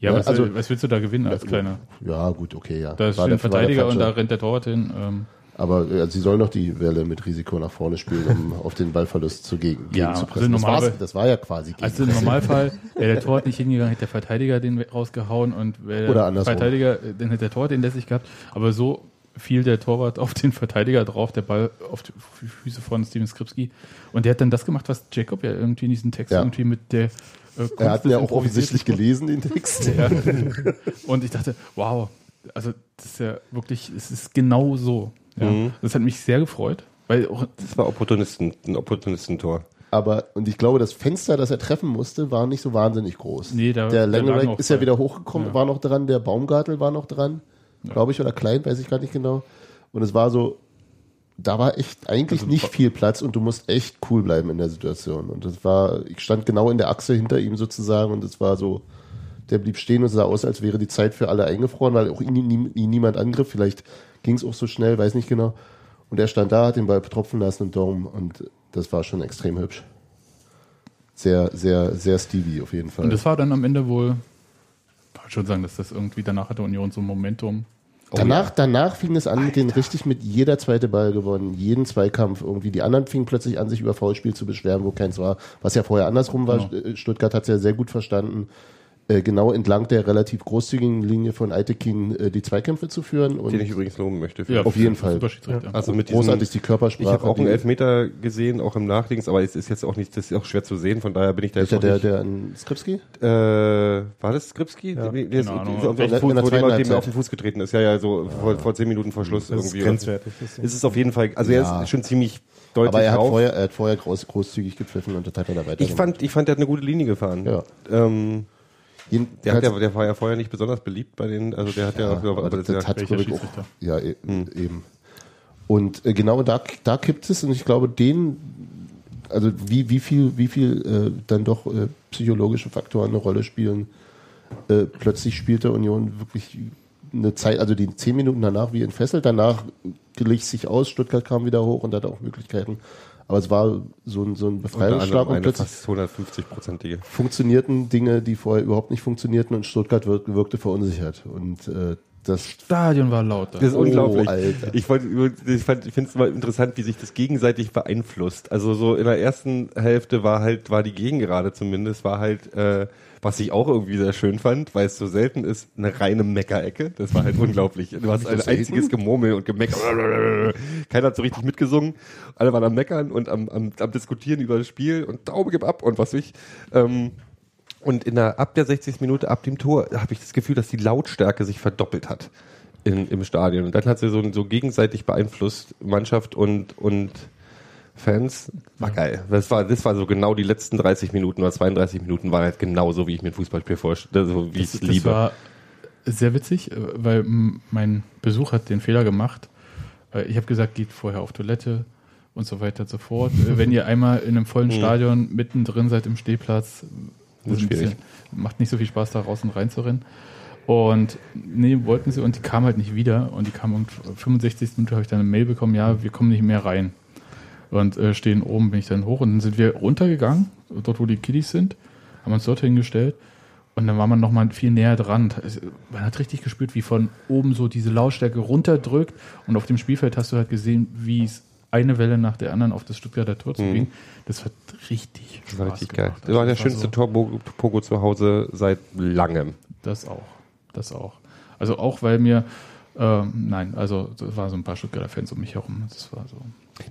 Ja, Ja, was, also- was willst du da gewinnen als Kleiner? Ja, gut, okay, ja. Da War ein Verteidiger und da rennt der Torwart hin. Ähm, Aber äh, sie sollen doch die Welle mit Risiko nach vorne spielen, um auf den Ballverlust zu gegen, Ja, zu also pressen. das, normal- war's, das war ja quasi gegen also im Normalfall wäre der Torwart nicht hingegangen, hätte der Verteidiger den rausgehauen und wäre Oder der andersrum. Verteidiger, äh, dann hätte der Torwart den lässig gehabt. Aber so fiel der Torwart auf den Verteidiger drauf, der Ball auf die Füße von Steven Skripski. Und der hat dann das gemacht, was Jacob ja irgendwie in diesem Text Ja. irgendwie mit der. Äh, Er hat ja auch offensichtlich gelesen, den Text. Ja. Und ich dachte, wow, also das ist ja wirklich, es ist genau so. Ja. Mhm. Das hat mich sehr gefreut, weil auch Das war Opportunisten, ein Opportunistentor. Aber, und ich glaube, das Fenster, das er treffen musste, war nicht so wahnsinnig groß. Nee, da- der Langerack ist ja wieder hochgekommen, Ja. war noch dran, der Baumgartel war noch dran, glaube ich, oder Klein, weiß ich gar nicht genau. Und es war so, da war echt eigentlich Also, nicht viel Platz und du musst echt cool bleiben in der Situation. Und das war, ich stand genau in der Achse hinter ihm sozusagen und es war so, der blieb stehen und sah aus, als wäre die Zeit für alle eingefroren, weil auch ihn, ihn, ihn niemand angriff. Vielleicht ging es auch so schnell, weiß nicht genau. Und er stand da, hat den Ball tropfen lassen im Dome und das war schon extrem hübsch. Sehr, sehr, sehr Stevie auf jeden Fall. Und das war dann am Ende wohl, ich würde schon sagen, dass das irgendwie danach hatte Union so ein Momentum. danach, danach fing es an mit den richtig mit jeder zweite Ball gewonnen, jeden Zweikampf irgendwie. Die anderen fingen plötzlich an, sich über Foulspiel zu beschweren, wo keins war. Was ja vorher andersrum war. Genau. Stuttgart hat es ja sehr gut verstanden, genau entlang der relativ großzügigen Linie von Eitekin äh, die Zweikämpfe zu führen. Und Den ich übrigens loben möchte. für- Auf jeden Fall. Also mit diesem, großartig die Körpersprache. ich habe auch einen Elfmeter gesehen, auch im Nachdings, aber es ist jetzt auch nicht, das ist auch schwer zu sehen, von daher bin ich da jetzt auch der, nicht, der an Skripski? äh, war das Skripski? Ja, der, der, Ahnung. der, auf der- Fuß, der wo zweiten dem, auf den Fuß getreten ist. Ja, ja, so vor, vor zehn Minuten vor Schluss Das ist irgendwie. grenzwertig. Das Es ist auf jeden Fall, also er Ja. ist schon ziemlich deutlich Aber er hat drauf. vorher, er hat vorher groß, großzügig gepfiffen und das hat er da weiter ich fand, ich fand, der hat eine gute Linie gefahren. Ja. Ähm, der, hat ja, der war ja vorher nicht besonders beliebt bei den, also der hat ja, Ja, aber das, das hat, ich, auch, ja, e- eben. Und äh, genau da, da kippt es und ich glaube, den, also wie, wie viel, wie viel äh, dann doch äh, psychologische Faktoren eine Rolle spielen. Äh, plötzlich spielte Union wirklich eine Zeit, also die zehn Minuten danach wie entfesselt, danach glich sich aus, Stuttgart kam wieder hoch und hatte auch Möglichkeiten. Aber es war so ein, so ein Befreiungsschlag und plötzlich fast 150-prozentige. funktionierten Dinge, die vorher überhaupt nicht funktionierten und Stuttgart wirk wirkte verunsichert. Und äh, das Stadion war laut. da. Das ist Oh, unglaublich. Alter. Ich, ich, fand- ich finde es immer interessant, wie sich das gegenseitig beeinflusst. Also so in der ersten Hälfte war halt, war die Gegengerade zumindest, war halt, äh, was ich auch irgendwie sehr schön fand, weil es so selten ist, eine reine Meckerecke. Das war halt unglaublich. Du hast ein einziges Gemurmel und Gemecker. Keiner hat so richtig mitgesungen. Alle waren am Meckern und am, am, am Diskutieren über das Spiel und Daumen gib ab und was ich. Ähm, und in der, ab der 60. Minute, ab dem Tor, habe ich das Gefühl, dass die Lautstärke sich verdoppelt hat in, im Stadion. Und dann hat sie so, so gegenseitig beeinflusst, Mannschaft und, und Fans. War geil. Das war, das war so genau die letzten 30 Minuten oder 32 Minuten waren halt genau so, wie ich mir ein Fußballspiel vorstelle, so wie ich es das liebe. war sehr witzig, äh, weil mein Besuch hat den Fehler gemacht. Äh, Ich habe gesagt, geht vorher auf Toilette und so weiter und so fort. Äh, Wenn ihr einmal in einem vollen Stadion mittendrin seid im Stehplatz, Das ist schwierig. macht nicht so viel Spaß, da raus und rein zu rennen. Und nee, wollten sie und die kam halt nicht wieder. Und die kam um 65. Minute, habe ich dann eine Mail bekommen, ja, wir kommen nicht mehr rein. Und äh, stehen oben, bin ich dann hoch und dann sind wir runtergegangen, dort wo die Kiddies sind, haben uns dort hingestellt und dann war man nochmal viel näher dran. Man hat richtig gespürt, wie von oben so diese Lautstärke runterdrückt und auf dem Spielfeld hast du halt gesehen, wie es eine Welle nach der anderen auf das Stuttgarter Tor zuging. Das hat richtig Das war Spaß richtig geil. gemacht. Das war der Also, schönste so- Tor-Pogo zu Hause seit langem. Das auch. Das auch. Also auch, weil mir, ähm, nein, also das waren so ein paar Stuttgarter Fans um mich herum. Das war so.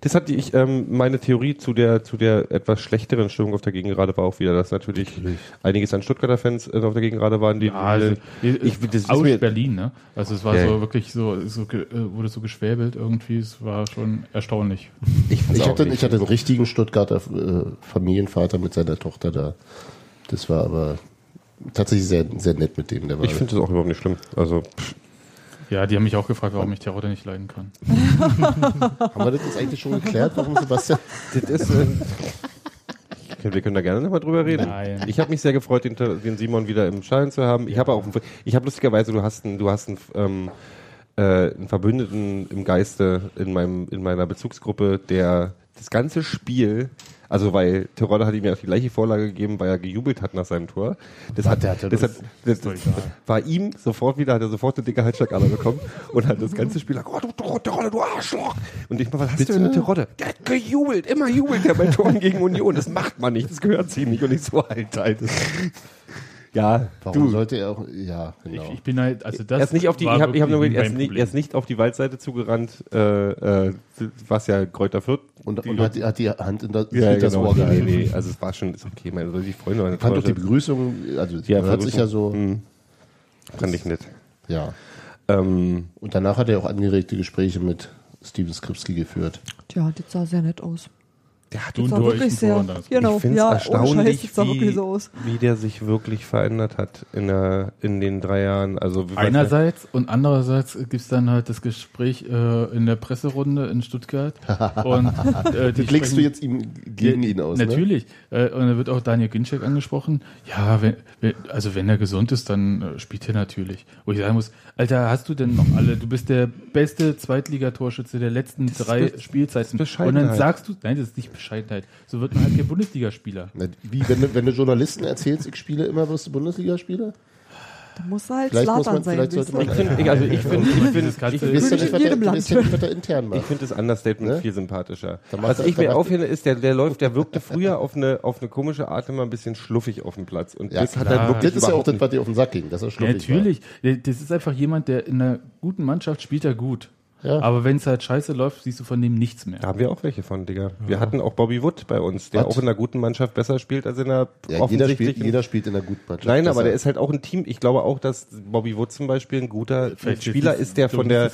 Das hatte ich, ähm, meine Theorie zu der, zu der etwas schlechteren Stimmung auf der Gegengerade war auch wieder, dass natürlich, einiges an Stuttgarter Fans äh, auf der Gegengerade waren, die, also, ich, das ist aus mir, Berlin, ne? Also es war Ja, so ja. wirklich so, so ge- äh, wurde so geschwäbelt irgendwie. Es war schon erstaunlich. ich, Ich hatte, ich hatte einen richtigen Stuttgarter äh, Familienvater mit seiner Tochter da. Das war aber tatsächlich sehr, sehr nett mit dem. Der war ich finde das auch überhaupt nicht schlimm. Also, pff, Ja, die haben mich auch gefragt, warum ich Terodde nicht leiden kann. haben wir das jetzt eigentlich schon geklärt, warum Sebastian? das ist, äh, wir können da gerne nochmal drüber reden. Nein. Ich habe mich sehr gefreut, den, den Simon wieder im Schein zu haben. Ich habe auch, ich habe lustigerweise, du hast einen, du hast einen, ähm, äh, einen Verbündeten im Geiste in meinem, in meiner Bezugsgruppe, der das ganze Spiel, also weil Terodde hat ihm ja auch die gleiche Vorlage gegeben, weil er gejubelt hat nach seinem Tor. Das hat, das, hat, das- das, das war ihm sofort wieder, hat er sofort eine dicke Halsschlagader bekommen und hat das ganze Spiel gesagt, oh du Terodde, Terodde, du Arschloch. Und ich mal, was hast du denn mit Terodde? Der hat gejubelt, immer jubelt der bei Toren gegen Union. Das macht man nicht, das gehört sich nicht. Und ich so, Alter, Alter. Ja, Warum du. sollte er auch, ja, genau. Ich, ich bin halt, also das Er ist nicht auf die, ich habe ich hab nur er ist, nicht, er ist nicht auf die Waldseite zugerannt, äh, äh, was ja Kräuter Fürth. und die- und hat, die- hat die Hand in das, ja, das genau. Ohr nee, nee, also es war schon, ist okay, man soll sich freuen. Ich fand doch die Begrüßung, also die hört sich ja so, Hm, fand ich nett. ja. Ähm, Und danach hat er auch angeregte Gespräche mit Steven Skripski geführt. Tja, das sah sehr nett aus. Der hat Das sah durch wirklich sehr, das- genau, ich finde es ja, Scheiß, erstaunlich, das wie, so aus. wie der sich wirklich verändert hat in, der, in den drei Jahren. Also Einerseits und andererseits gibt's dann halt das Gespräch äh, in der Presserunde in Stuttgart. und äh, die legst sprechen- du jetzt ihm gegen ihn aus, ne? Natürlich. Äh, und da wird auch Daniel Ginczek angesprochen. Ja, wenn, wenn, also wenn er gesund ist, dann äh, spielt er natürlich. Wo ich sagen muss, Alter, hast du denn noch alle? Du bist der beste Zweitligatorschütze der letzten ist drei Spielzeiten. Und dann sagst du, nein, das ist nicht Bescheidenheit. So wird man halt kein Bundesligaspieler. Na, Wie, wenn du, wenn du Journalisten erzählst, ich spiele immer, wirst du Bundesligaspieler? Da muss er halt Vielleicht muss Slatan man- sein. vielleicht sollte man- ich finde, ich, also ich finde, ich finde, Das ich du- weißt ja in nicht, was er, jedem du Land. weißt ja nicht, was intern macht. Ich finde das Understatement Ne? viel sympathischer. Macht Was er- ich mir macht- aufhände, ist, der, der läuft, der wirkte früher auf eine, auf eine komische Art immer ein bisschen schluffig auf dem Platz. Und Ja, das hat klar. er wirklich das ist ja auch das, was dir auf den Sack ging, dass er Ja, schluffig natürlich. Das ist einfach jemand, der in einer guten Mannschaft spielt er gut. Ja. Aber wenn es halt scheiße läuft, siehst du von dem nichts mehr. Da haben wir auch welche von, Digga. Wir hatten auch Bobby Wood bei uns, der Was? auch in einer guten Mannschaft besser spielt als in einer. Ja, jeder, offensichtlichen- spielt, jeder spielt in einer guten Mannschaft. Nein, aber der ist halt auch ein Team. Ich glaube auch, dass Bobby Wood zum Beispiel ein guter Vielleicht Spieler ist, der von der,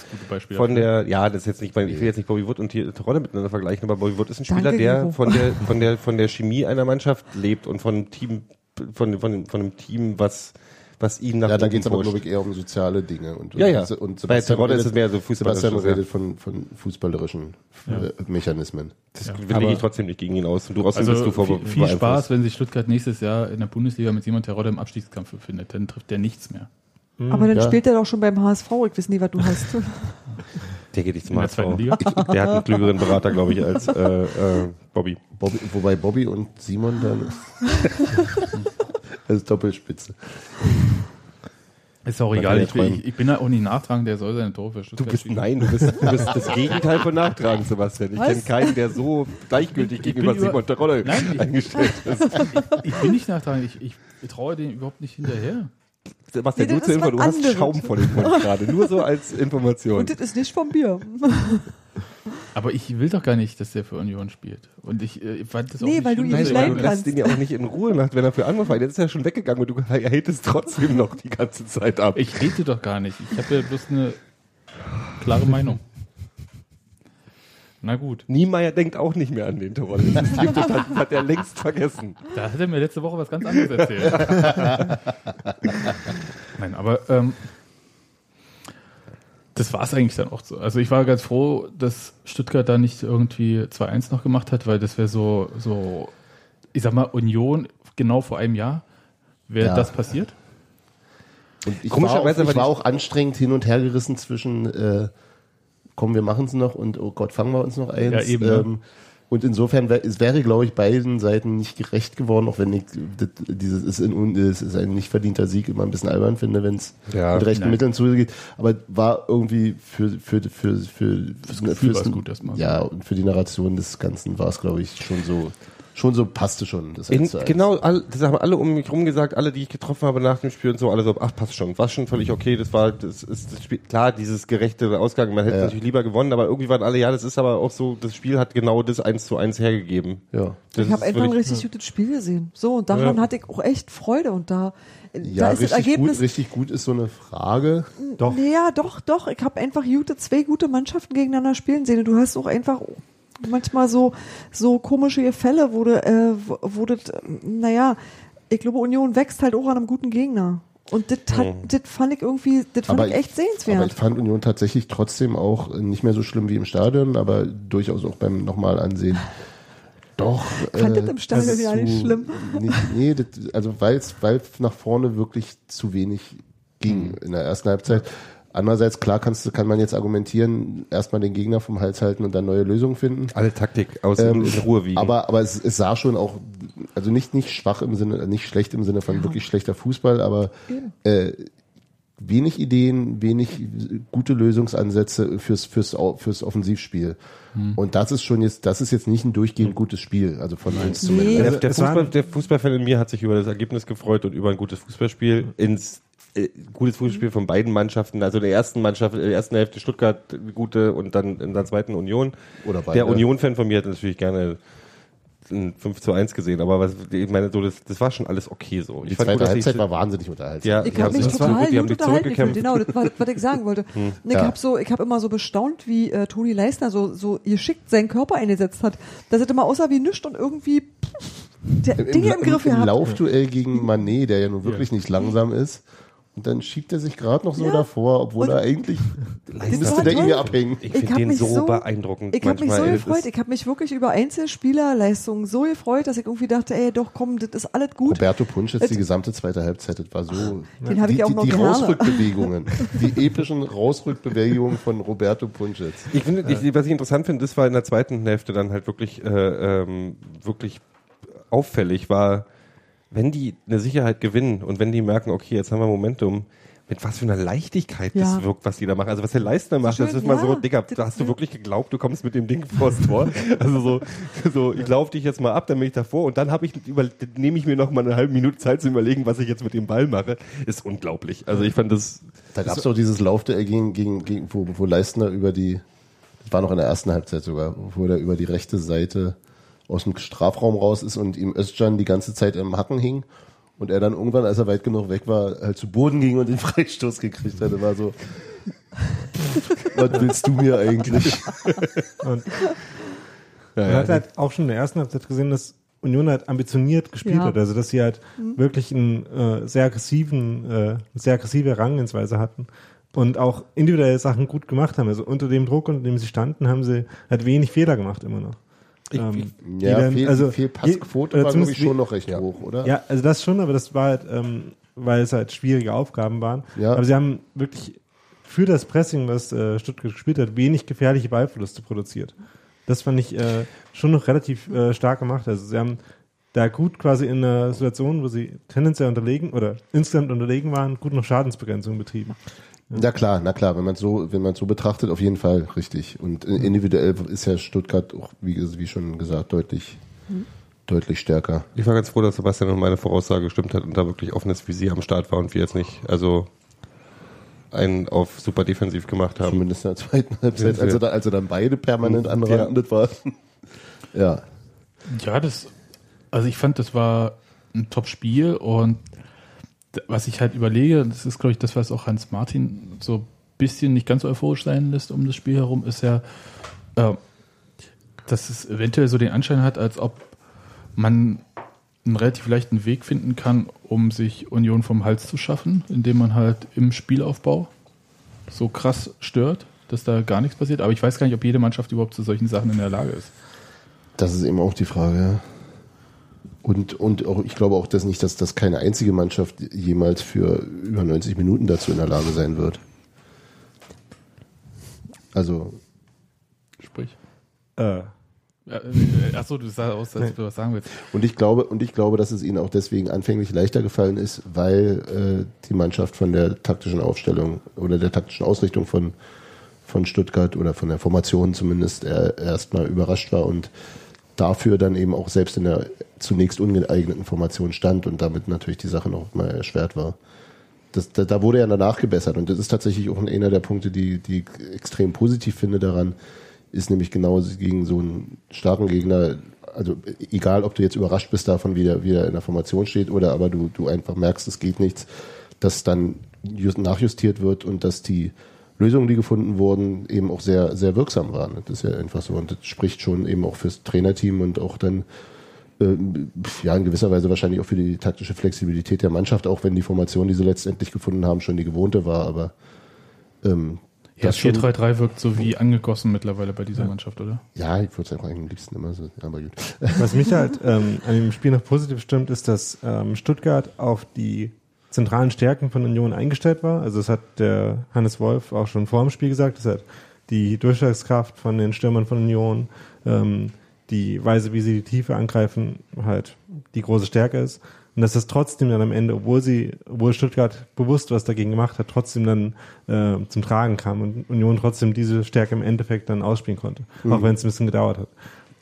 von der, ja, das ist jetzt nicht, mein- ich will jetzt nicht Bobby Wood und die Rolle miteinander vergleichen, aber Bobby Wood ist ein Danke, Spieler, der Gero. von der, von der, von der Chemie einer Mannschaft lebt und von einem Team, von, von, von einem Team, was, was ihn nach Ja, da geht es aber, glaube ich, eher um soziale Dinge. Und, Ja, ja. Und Bei Terodde ist es mehr so Sebastian redet von, von fußballerischen äh, Mechanismen. Das Ja. will Aber- ich trotzdem nicht gegen ihn aus. Und du außerdem bist Also du vor, viel, viel Spaß, wenn sich Stuttgart nächstes Jahr in der Bundesliga mit Simon Terodde im Abstiegskampf befindet. Dann trifft der nichts mehr. Aber dann Ja. spielt er doch schon beim HSV. Ich weiß nicht, was du hast. Der geht nicht zum der HSV. Liga? Der hat einen klügeren Berater, glaube ich, als äh, äh, Bobby. Bobby, wobei Bobby und Simon dann. das ist Doppelspitze. Ist auch egal. ja Ich, ich, ich bin da auch nicht nachtragend, der soll seine Tore für Du bist, nein, du bist, du bist das Gegenteil von nachtragend, Sebastian. Ich Was? kenne keinen, der so gleichgültig Ich gegenüber über- Simon Terodde eingestellt ist. Ich bin nicht nachtragend. Ich, ich, traue dem überhaupt nicht hinterher. Sebastian, Nee, nur zur ist Info, du was hast. Schaum vor dem Mund gerade. Nur so als Information. Und das ist nicht vom Bier. Aber ich will doch gar nicht, dass der für Union spielt. Und ich, äh, ich fand das auch Nee, nicht weil du schlimm, ihn nicht er- Nein, leiden du lässt kannst. ihn ja auch nicht in Ruhe nach, wenn er für andere feiert. Jetzt ist er schon weggegangen und du hatest trotzdem noch die ganze Zeit ab. Ich rede doch gar nicht. Ich habe ja bloß eine klare Meinung. Na gut. Niemeyer denkt auch nicht mehr an den Terodde. Das System das hat, hat er längst vergessen. Da hat er mir letzte Woche was ganz anderes erzählt. Nein, aber ähm, das war es eigentlich dann auch so. Also ich war ganz froh, dass Stuttgart da nicht irgendwie 2-1 noch gemacht hat, weil das wäre so, so, ich sag mal, Union genau vor einem Jahr. Wäre Ja. das passiert? Und ich Komischerweise war auch, ich war auch anstrengend hin und her gerissen zwischen, äh, komm, wir machen es noch und oh Gott, fangen wir uns noch eins. Ja, eben, ne? ähm, und insofern wär, es wäre, glaube ich, beiden Seiten nicht gerecht geworden, auch wenn ich das, dieses ist, in, es ist ein nicht verdienter Sieg immer ein bisschen albern finde, wenn es Ja, mit rechten nein. Mitteln zugeht. Aber war irgendwie für für für für Fürs Gefühl war's gut erstmal. Ja, und für die Narration des Ganzen war es, glaube ich, schon so schon so passte schon. Das In, 1 zu 1. genau, all, das haben alle um mich rum gesagt, alle, die ich getroffen habe nach dem Spiel und so, alle so, ach, passt schon, war schon völlig okay, das war, das ist das Spiel, klar, dieses gerechte Ausgang, man hätte Ja. natürlich lieber gewonnen, aber irgendwie waren alle, ja, das ist aber auch so, das Spiel hat genau das 1 zu 1 hergegeben. Ja. Das Ich habe einfach ein richtig gutes Spiel gesehen. So, und daran Ja. hatte ich auch echt Freude. Und da, Ja, da ist das richtig Ergebnis. gut, richtig gut ist so eine Frage. Doch. Ja, doch, doch. Ich habe einfach gute, zwei gute Mannschaften gegeneinander spielen sehen. Und Du hast auch einfach manchmal so, so komische Fälle, wo du, äh, wo, das, äh, naja, ich glaube, Union wächst halt auch an einem guten Gegner. Und das hat, das fand ich irgendwie, das fand ich echt aber sehenswert. ich fand Union tatsächlich trotzdem auch nicht mehr so schlimm wie im Stadion, aber durchaus auch beim nochmal ansehen. Doch. Ich fand das im Stadion ja nicht schlimm. Nicht, nee, das, also weil es nach vorne wirklich zu wenig ging in der ersten Halbzeit. Andererseits, klar kannst, kann man jetzt argumentieren, erstmal den Gegner vom Hals halten und dann neue Lösungen finden. Alle Taktik aus Ähm, in, Ruhe wiegen. Aber, aber es, es sah schon auch, also nicht, nicht schwach im Sinne, nicht schlecht im Sinne von wirklich schlechter Fußball, aber äh, wenig Ideen, wenig gute Lösungsansätze fürs, fürs, fürs Offensivspiel. Und das ist schon jetzt, das ist jetzt nicht ein durchgehend gutes Spiel, also von uns zumindest. Nee. Der, der, es waren- Fußball, der Fußballfan in mir hat sich über das Ergebnis gefreut und über ein gutes Fußballspiel ins äh, gutes Fußballspiel von beiden Mannschaften, also der ersten Mannschaft, in der ersten Hälfte Stuttgart eine gute und dann in der zweiten Union. Oder beide. Der Union-Fan von mir hat natürlich gerne ein 5 zu 1 gesehen, aber was, ich meine, so, das, das war schon alles okay so. Die fand zweite gut, dass Halbzeit war wahnsinnig unterhaltsam. ja, Ich die habe haben mich total zurück- die haben gut unterhalten. Genau, das war das, was ich sagen wollte. Und ich Ja. habe so, ich habe immer so bestaunt, wie äh, Toni Leisner so, so geschickt seinen Körper eingesetzt hat. Dass es immer aussah wie nichts und irgendwie pff, der Im, Dinge im, Griff im gehabt. Laufduell gegen Manet, der ja nun wirklich nicht langsam ist. Und dann schiebt er sich gerade noch so Ja. davor, obwohl Und- er eigentlich Das müsste war der ja abhängen. Ich Ich finde den mich so, so- beeindruckend. Ich habe mich so gefreut. Ich habe mich wirklich über Einzelspielerleistungen so gefreut, dass ich irgendwie dachte, ey, doch komm, das ist alles gut. Roberto Punsch jetzt die gesamte zweite Halbzeit, das war so. Den habe ich die, auch die, noch die gerne. Rausrückbewegungen, die epischen Rausrückbewegungen von Roberto Punsch jetzt. Ich finde, ich, was ich interessant finde, das war in der zweiten Hälfte dann halt wirklich, äh, ähm, wirklich auffällig, war, wenn die eine Sicherheit gewinnen und wenn die merken, okay, jetzt haben wir Momentum, mit was für einer Leichtigkeit Ja. das wirkt, was die da machen. Also was der Leistner macht, das Schön, ist mal so, ja. Digga, da hast du wirklich geglaubt, du kommst mit dem Ding vors Tor. Also so, so ich laufe dich jetzt mal ab, dann bin ich davor und dann habe ich über, nehme ich mir noch mal eine halbe Minute Zeit zu überlegen, was ich jetzt mit dem Ball mache. Ist unglaublich. Also ich fand das Da gab es doch dieses Laufduell gegen, gegen, gegen wo, wo Leistner über die, das war noch in der ersten Halbzeit sogar, wo er über die rechte Seite aus dem Strafraum raus ist und ihm Özcan die ganze Zeit im Hacken hing und er dann irgendwann, als er weit genug weg war, halt zu Boden ging und den Freistoß gekriegt hatte, war so, was willst du mir eigentlich? Und ja, man hat halt auch schon in der ersten Halbzeit gesehen, dass Union halt ambitioniert gespielt Ja. hat. Also dass sie halt wirklich einen äh, sehr aggressiven, äh, sehr aggressive Herangehensweise hatten und auch individuelle Sachen gut gemacht haben. Also unter dem Druck, unter dem sie standen, haben sie halt wenig Fehler gemacht immer noch. Ähm, Ja, dann- viel, also viel Passquote war, glaube ich, schon noch recht hoch, oder? Ja, also das schon, aber das war halt, ähm, weil es halt schwierige Aufgaben waren. Ja. Aber sie haben wirklich für das Pressing, was äh, Stuttgart gespielt hat, wenig gefährliche Ballverluste produziert. Das fand ich äh, schon noch relativ äh, stark gemacht. Also sie haben da gut quasi in einer Situation, wo sie tendenziell unterlegen oder insgesamt unterlegen waren, gut noch Schadensbegrenzung betrieben. Na klar, na klar, wenn man so, wenn man so betrachtet, auf jeden Fall richtig. Und äh, individuell ist ja Stuttgart auch, wie, wie schon gesagt, deutlich, deutlich stärker. Ich war ganz froh, dass Sebastian und meine Voraussage gestimmt hat und da wirklich offenes Visier am Start war und wir jetzt nicht, also einen auf super defensiv gemacht haben. Zumindest in der zweiten Halbzeit, also, da, also dann beide permanent anrandet war. Ja. Ja, das, also ich fand, das war ein Top-Spiel und was ich halt überlege, das ist, glaube ich, das, was auch Hans Martin so ein bisschen nicht ganz so euphorisch sein lässt um das Spiel herum, ist ja, äh, dass es eventuell so den Anschein hat, als ob man einen relativ leichten Weg finden kann, um sich Union vom Hals zu schaffen, indem man halt im Spielaufbau so krass stört, dass da gar nichts passiert. Aber ich weiß gar nicht, ob jede Mannschaft überhaupt zu solchen Sachen in der Lage ist. Das ist eben auch die Frage, ja. Und, und auch, ich glaube auch, dass nicht, dass, dass keine einzige Mannschaft jemals für über 90 Minuten dazu in der Lage sein wird. Also, Sprich. Äh, äh, Achso, du sahst aus, als du was sagen willst. Und ich glaube, und ich glaube, dass es ihnen auch deswegen anfänglich leichter gefallen ist, weil äh, die Mannschaft von der taktischen Aufstellung oder der taktischen Ausrichtung von, von Stuttgart oder von der Formation zumindest äh, erstmal überrascht war und dafür dann eben auch selbst in der zunächst ungeeigneten Formation stand und damit natürlich die Sache noch mal erschwert war. Das, da, da wurde ja danach gebessert und das ist tatsächlich auch einer der Punkte, die, die ich extrem positiv finde daran, ist nämlich genau gegen so einen starken Gegner, also egal, ob du jetzt überrascht bist davon, wie er, wie er in der Formation steht oder aber du, du einfach merkst, es geht nichts, dass dann just- nachjustiert wird und dass die Lösungen, die gefunden wurden, eben auch sehr, sehr wirksam waren. Das ist ja einfach so und das spricht schon eben auch fürs Trainerteam und auch dann äh, ja, in gewisser Weise wahrscheinlich auch für die taktische Flexibilität der Mannschaft, auch wenn die Formation, die sie letztendlich gefunden haben, schon die gewohnte war, aber ähm, Ja, das schon- 4-3-3 wirkt so wie angegossen mittlerweile bei dieser Mannschaft, oder? Ja, ich würde es einfach am liebsten immer so, aber gut. Was mich halt ähm, an dem Spiel noch positiv stimmt, ist, dass ähm, Stuttgart auf die zentralen Stärken von Union eingestellt war. Also das hat der Hannes Wolf auch schon vor dem Spiel gesagt. Das hat die Durchschlagskraft von den Stürmern von Union, ähm, die Weise, wie sie die Tiefe angreifen, halt die große Stärke ist. Und dass das trotzdem dann am Ende, obwohl sie, obwohl Stuttgart bewusst was dagegen gemacht hat, trotzdem dann äh, zum Tragen kam und Union trotzdem diese Stärke im Endeffekt dann ausspielen konnte. Auch wenn es ein bisschen gedauert hat.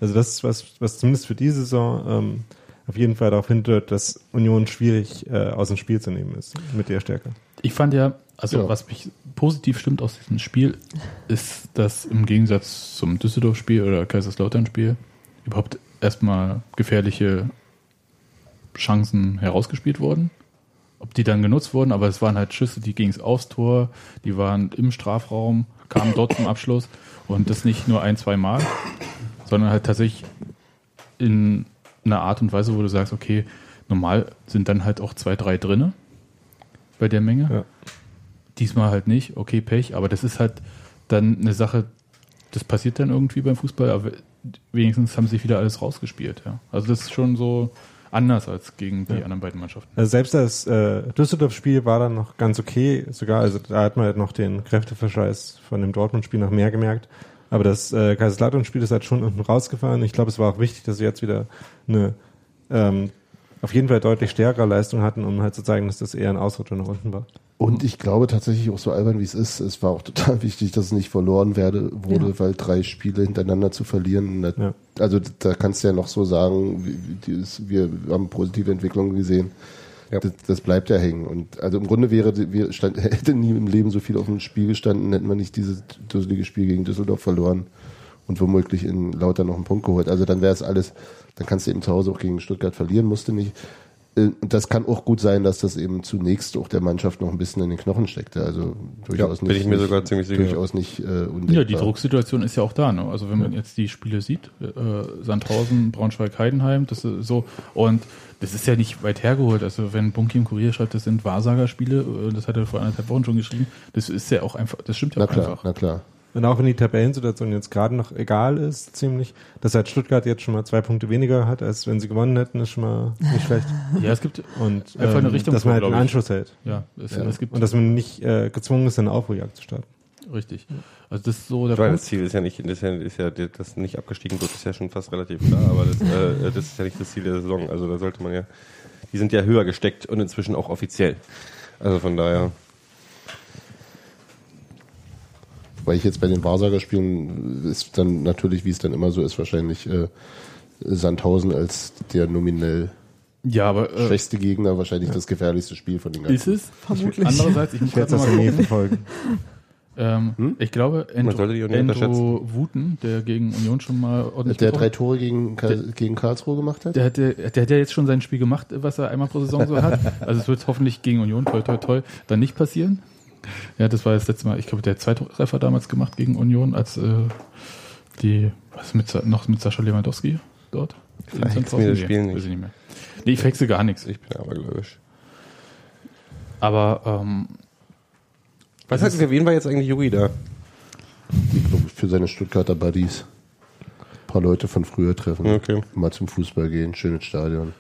Also das ist was, was zumindest für diese Saison ähm, auf jeden Fall darauf hindeutet, dass Union schwierig äh, aus dem Spiel zu nehmen ist mit der Stärke. Ich fand ja, also Ja. was mich positiv stimmt aus diesem Spiel, ist, dass im Gegensatz zum Düsseldorf-Spiel oder Kaiserslautern-Spiel überhaupt erstmal gefährliche Chancen herausgespielt wurden. Ob die dann genutzt wurden, aber es waren halt Schüsse, die gingen aufs Tor, die waren im Strafraum, kamen dort zum Abschluss und das nicht nur ein, zwei Mal, sondern halt tatsächlich in einer Art und Weise, wo du sagst, okay, normal sind dann halt auch zwei, drei drinne bei der Menge. Ja. Diesmal halt nicht, okay, Pech, aber das ist halt dann eine Sache, das passiert dann irgendwie beim Fußball, aber wenigstens haben sie wieder alles rausgespielt, ja. Also das ist schon so anders als gegen die anderen beiden Mannschaften. Also selbst das äh, Düsseldorf-Spiel war dann noch ganz okay, sogar, also da hat man halt noch den Kräfteverschleiß von dem Dortmund-Spiel noch mehr gemerkt. Aber das äh, Kaiserslautern-Spiel ist halt schon unten rausgefahren. Ich glaube, es war auch wichtig, dass sie jetzt wieder eine ähm, auf jeden Fall deutlich stärkere Leistung hatten, um halt zu zeigen, dass das eher ein Ausrutscher nach unten war. Und ich glaube tatsächlich auch so albern wie es ist, es war auch total wichtig, dass es nicht verloren werde, wurde, Ja. weil drei Spiele hintereinander zu verlieren. das- Ja. Also da kannst du ja noch so sagen, wir haben positive Entwicklungen gesehen. Ja. Das, das bleibt ja hängen. Und also im Grunde wäre, wir stand, hätte nie im Leben so viel auf dem Spiel gestanden, hätten wir nicht dieses dusselige Spiel gegen Düsseldorf verloren und womöglich in Lauter noch einen Punkt geholt. Also dann wäre es alles, dann kannst du eben zu Hause auch gegen Stuttgart verlieren, musste nicht. Äh, Und das kann auch gut sein, dass das eben zunächst auch der Mannschaft noch ein bisschen in den Knochen steckte. Also durchaus bin nicht. ich mir nicht, sogar ziemlich sicher. Durchaus nicht äh, undenkbar. Ja, die Drucksituation ist ja auch da. Ne? Also wenn man jetzt die Spiele sieht, äh, Sandhausen, Braunschweig, Heidenheim, das ist so und das ist ja nicht weit hergeholt. Also wenn Bunky im Kurier schreibt, das sind Wahrsagerspiele, äh, das hat er vor anderthalb Wochen schon geschrieben, das ist ja auch einfach, das stimmt ja Na auch klar, einfach. na klar. Und auch wenn die Tabellensituation jetzt gerade noch egal ist, ziemlich, dass halt Stuttgart jetzt schon mal zwei Punkte weniger hat, als wenn sie gewonnen hätten, ist schon mal nicht schlecht. Ja, es gibt Und Einfach eine ähm, Richtung dass man halt einen. Anschluss hält. ja, es, Ja. es gibt Und dass man nicht äh, gezwungen ist, eine Aufholjagd zu starten. Richtig. Also das ist so der Ich meine, Punkt. das Ziel ist ja nicht, das ist ja, ist ja das nicht abgestiegen wird, ist ja schon fast relativ klar, aber das, äh, das ist ja nicht das Ziel der Saison. Also da sollte man ja, die sind ja höher gesteckt und inzwischen auch offiziell. Also von daher, Weil ich jetzt bei den Wahrsagerspielen ist dann natürlich, wie es dann immer so ist, wahrscheinlich äh, Sandhausen als der nominell Ja, aber äh, schwächste Gegner wahrscheinlich das gefährlichste Spiel von den ist ganzen. es? Vermutlich. Andererseits, ich muss gerade das mal in Ähm, Ich glaube, nicht Endo unterschätzen. Wuten, der gegen Union schon mal ordentlich Der drei Tore gegen, Karl- gegen Karlsruhe gemacht hat? Der hat, ja- der hat ja jetzt schon sein Spiel gemacht, was er einmal pro Saison so hat. Also es wird hoffentlich gegen Union, toi toi toi, dann nicht passieren. Ja, das war das letzte Mal, ich glaube, der hat zwei Treffer damals gemacht gegen Union, als äh, die, was mit, noch mit Sascha Lewandowski dort? Verhext mir das Spiel nicht. Weiß ich nicht mehr. Nee, ich verhexe gar nichts. ich bin abergläubisch. Aber ähm, Was hat, für wen war jetzt eigentlich Juri da? Für seine Stuttgarter Buddies. Ein paar Leute von früher treffen. Okay. Mal zum Fußball gehen, schönes Stadion.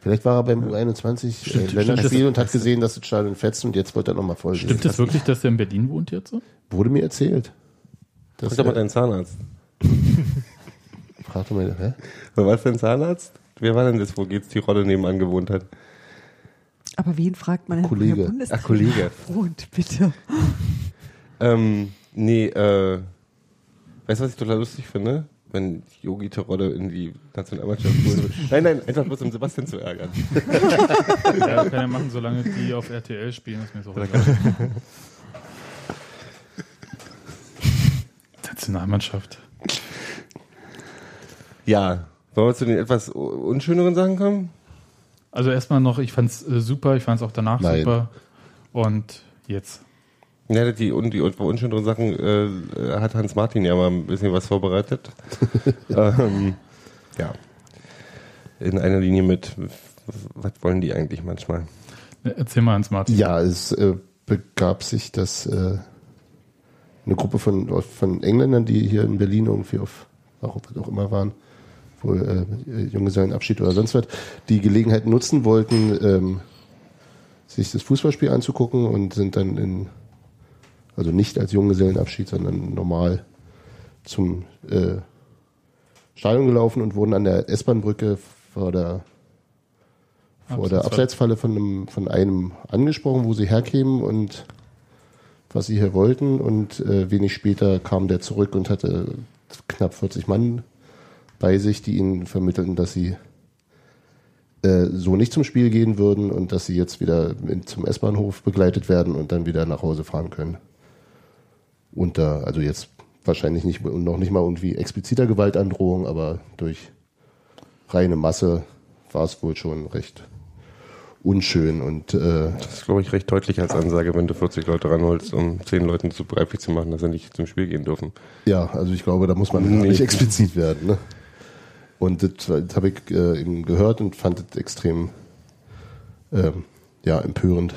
Vielleicht war er beim U21 Stimmt, äh, Länderspiel stimmt. und hat gesehen, dass das Stadion fetzt und jetzt wollte er nochmal voll stimmt es wirklich, dass der in Berlin wohnt jetzt? so? Wurde mir erzählt. Das, Frag doch mal äh, deinen Zahnarzt. frag doch mal, hä? Was für ein Zahnarzt? Wer war denn das, wo geht's die Rolle nebenan gewohnt hat? Aber wen fragt man denn, Kollege. Bundestrainer Ach, Kollege. wohnt, bitte? Ähm, nee, äh, weißt du, was ich total lustig finde? Wenn Yogi Terodde in die Nationalmannschaft holt. nein, nein, einfach bloß um Sebastian zu ärgern. Ja, kann er machen, solange die auf RTL spielen, ist mir so egal. Nationalmannschaft. Ja. Wollen wir zu den etwas unschöneren Sachen kommen? Also erstmal noch, ich fand's äh, super, ich fand's auch danach Nein. super. Und jetzt. Ja, die, un, die unschöneren Sachen äh, hat Hans Martin ja mal ein bisschen was vorbereitet. ähm, ja. In einer Linie mit, was wollen die eigentlich manchmal? Äh, Erzähl mal ans Martin. Ja, es äh, begab sich, dass äh, eine Gruppe von, von Engländern, die hier in Berlin irgendwie auf, warum auch immer waren, wohl äh, Junggesellenabschied oder sonst was, die Gelegenheit nutzen wollten, ähm, sich das Fußballspiel anzugucken und sind dann in, also nicht als Junggesellenabschied, sondern normal zum äh, Stadion gelaufen und wurden an der S-Bahn-Brücke vor der vor der Abseitsfalle von einem, von einem angesprochen, wo sie herkämen und was sie hier wollten. Und äh, wenig später kam der zurück und hatte knapp 40 Mann bei sich, die ihnen vermittelten, dass sie äh, so nicht zum Spiel gehen würden und dass sie jetzt wieder in, zum S-Bahnhof begleitet werden und dann wieder nach Hause fahren können. Unter, also jetzt wahrscheinlich nicht, noch nicht mal irgendwie expliziter Gewaltandrohung, aber durch reine Masse war es wohl schon recht unschön und äh, Das ist, glaube ich, recht deutlich als Ansage, wenn du 40 Leute ranholst, um 10 Leuten zu begreiflich zu machen, dass sie nicht zum Spiel gehen dürfen. ja, also ich glaube, da muss man Nee. nicht explizit werden. Ne? Und das, das habe ich äh, eben gehört und fand es extrem ähm, ja, empörend.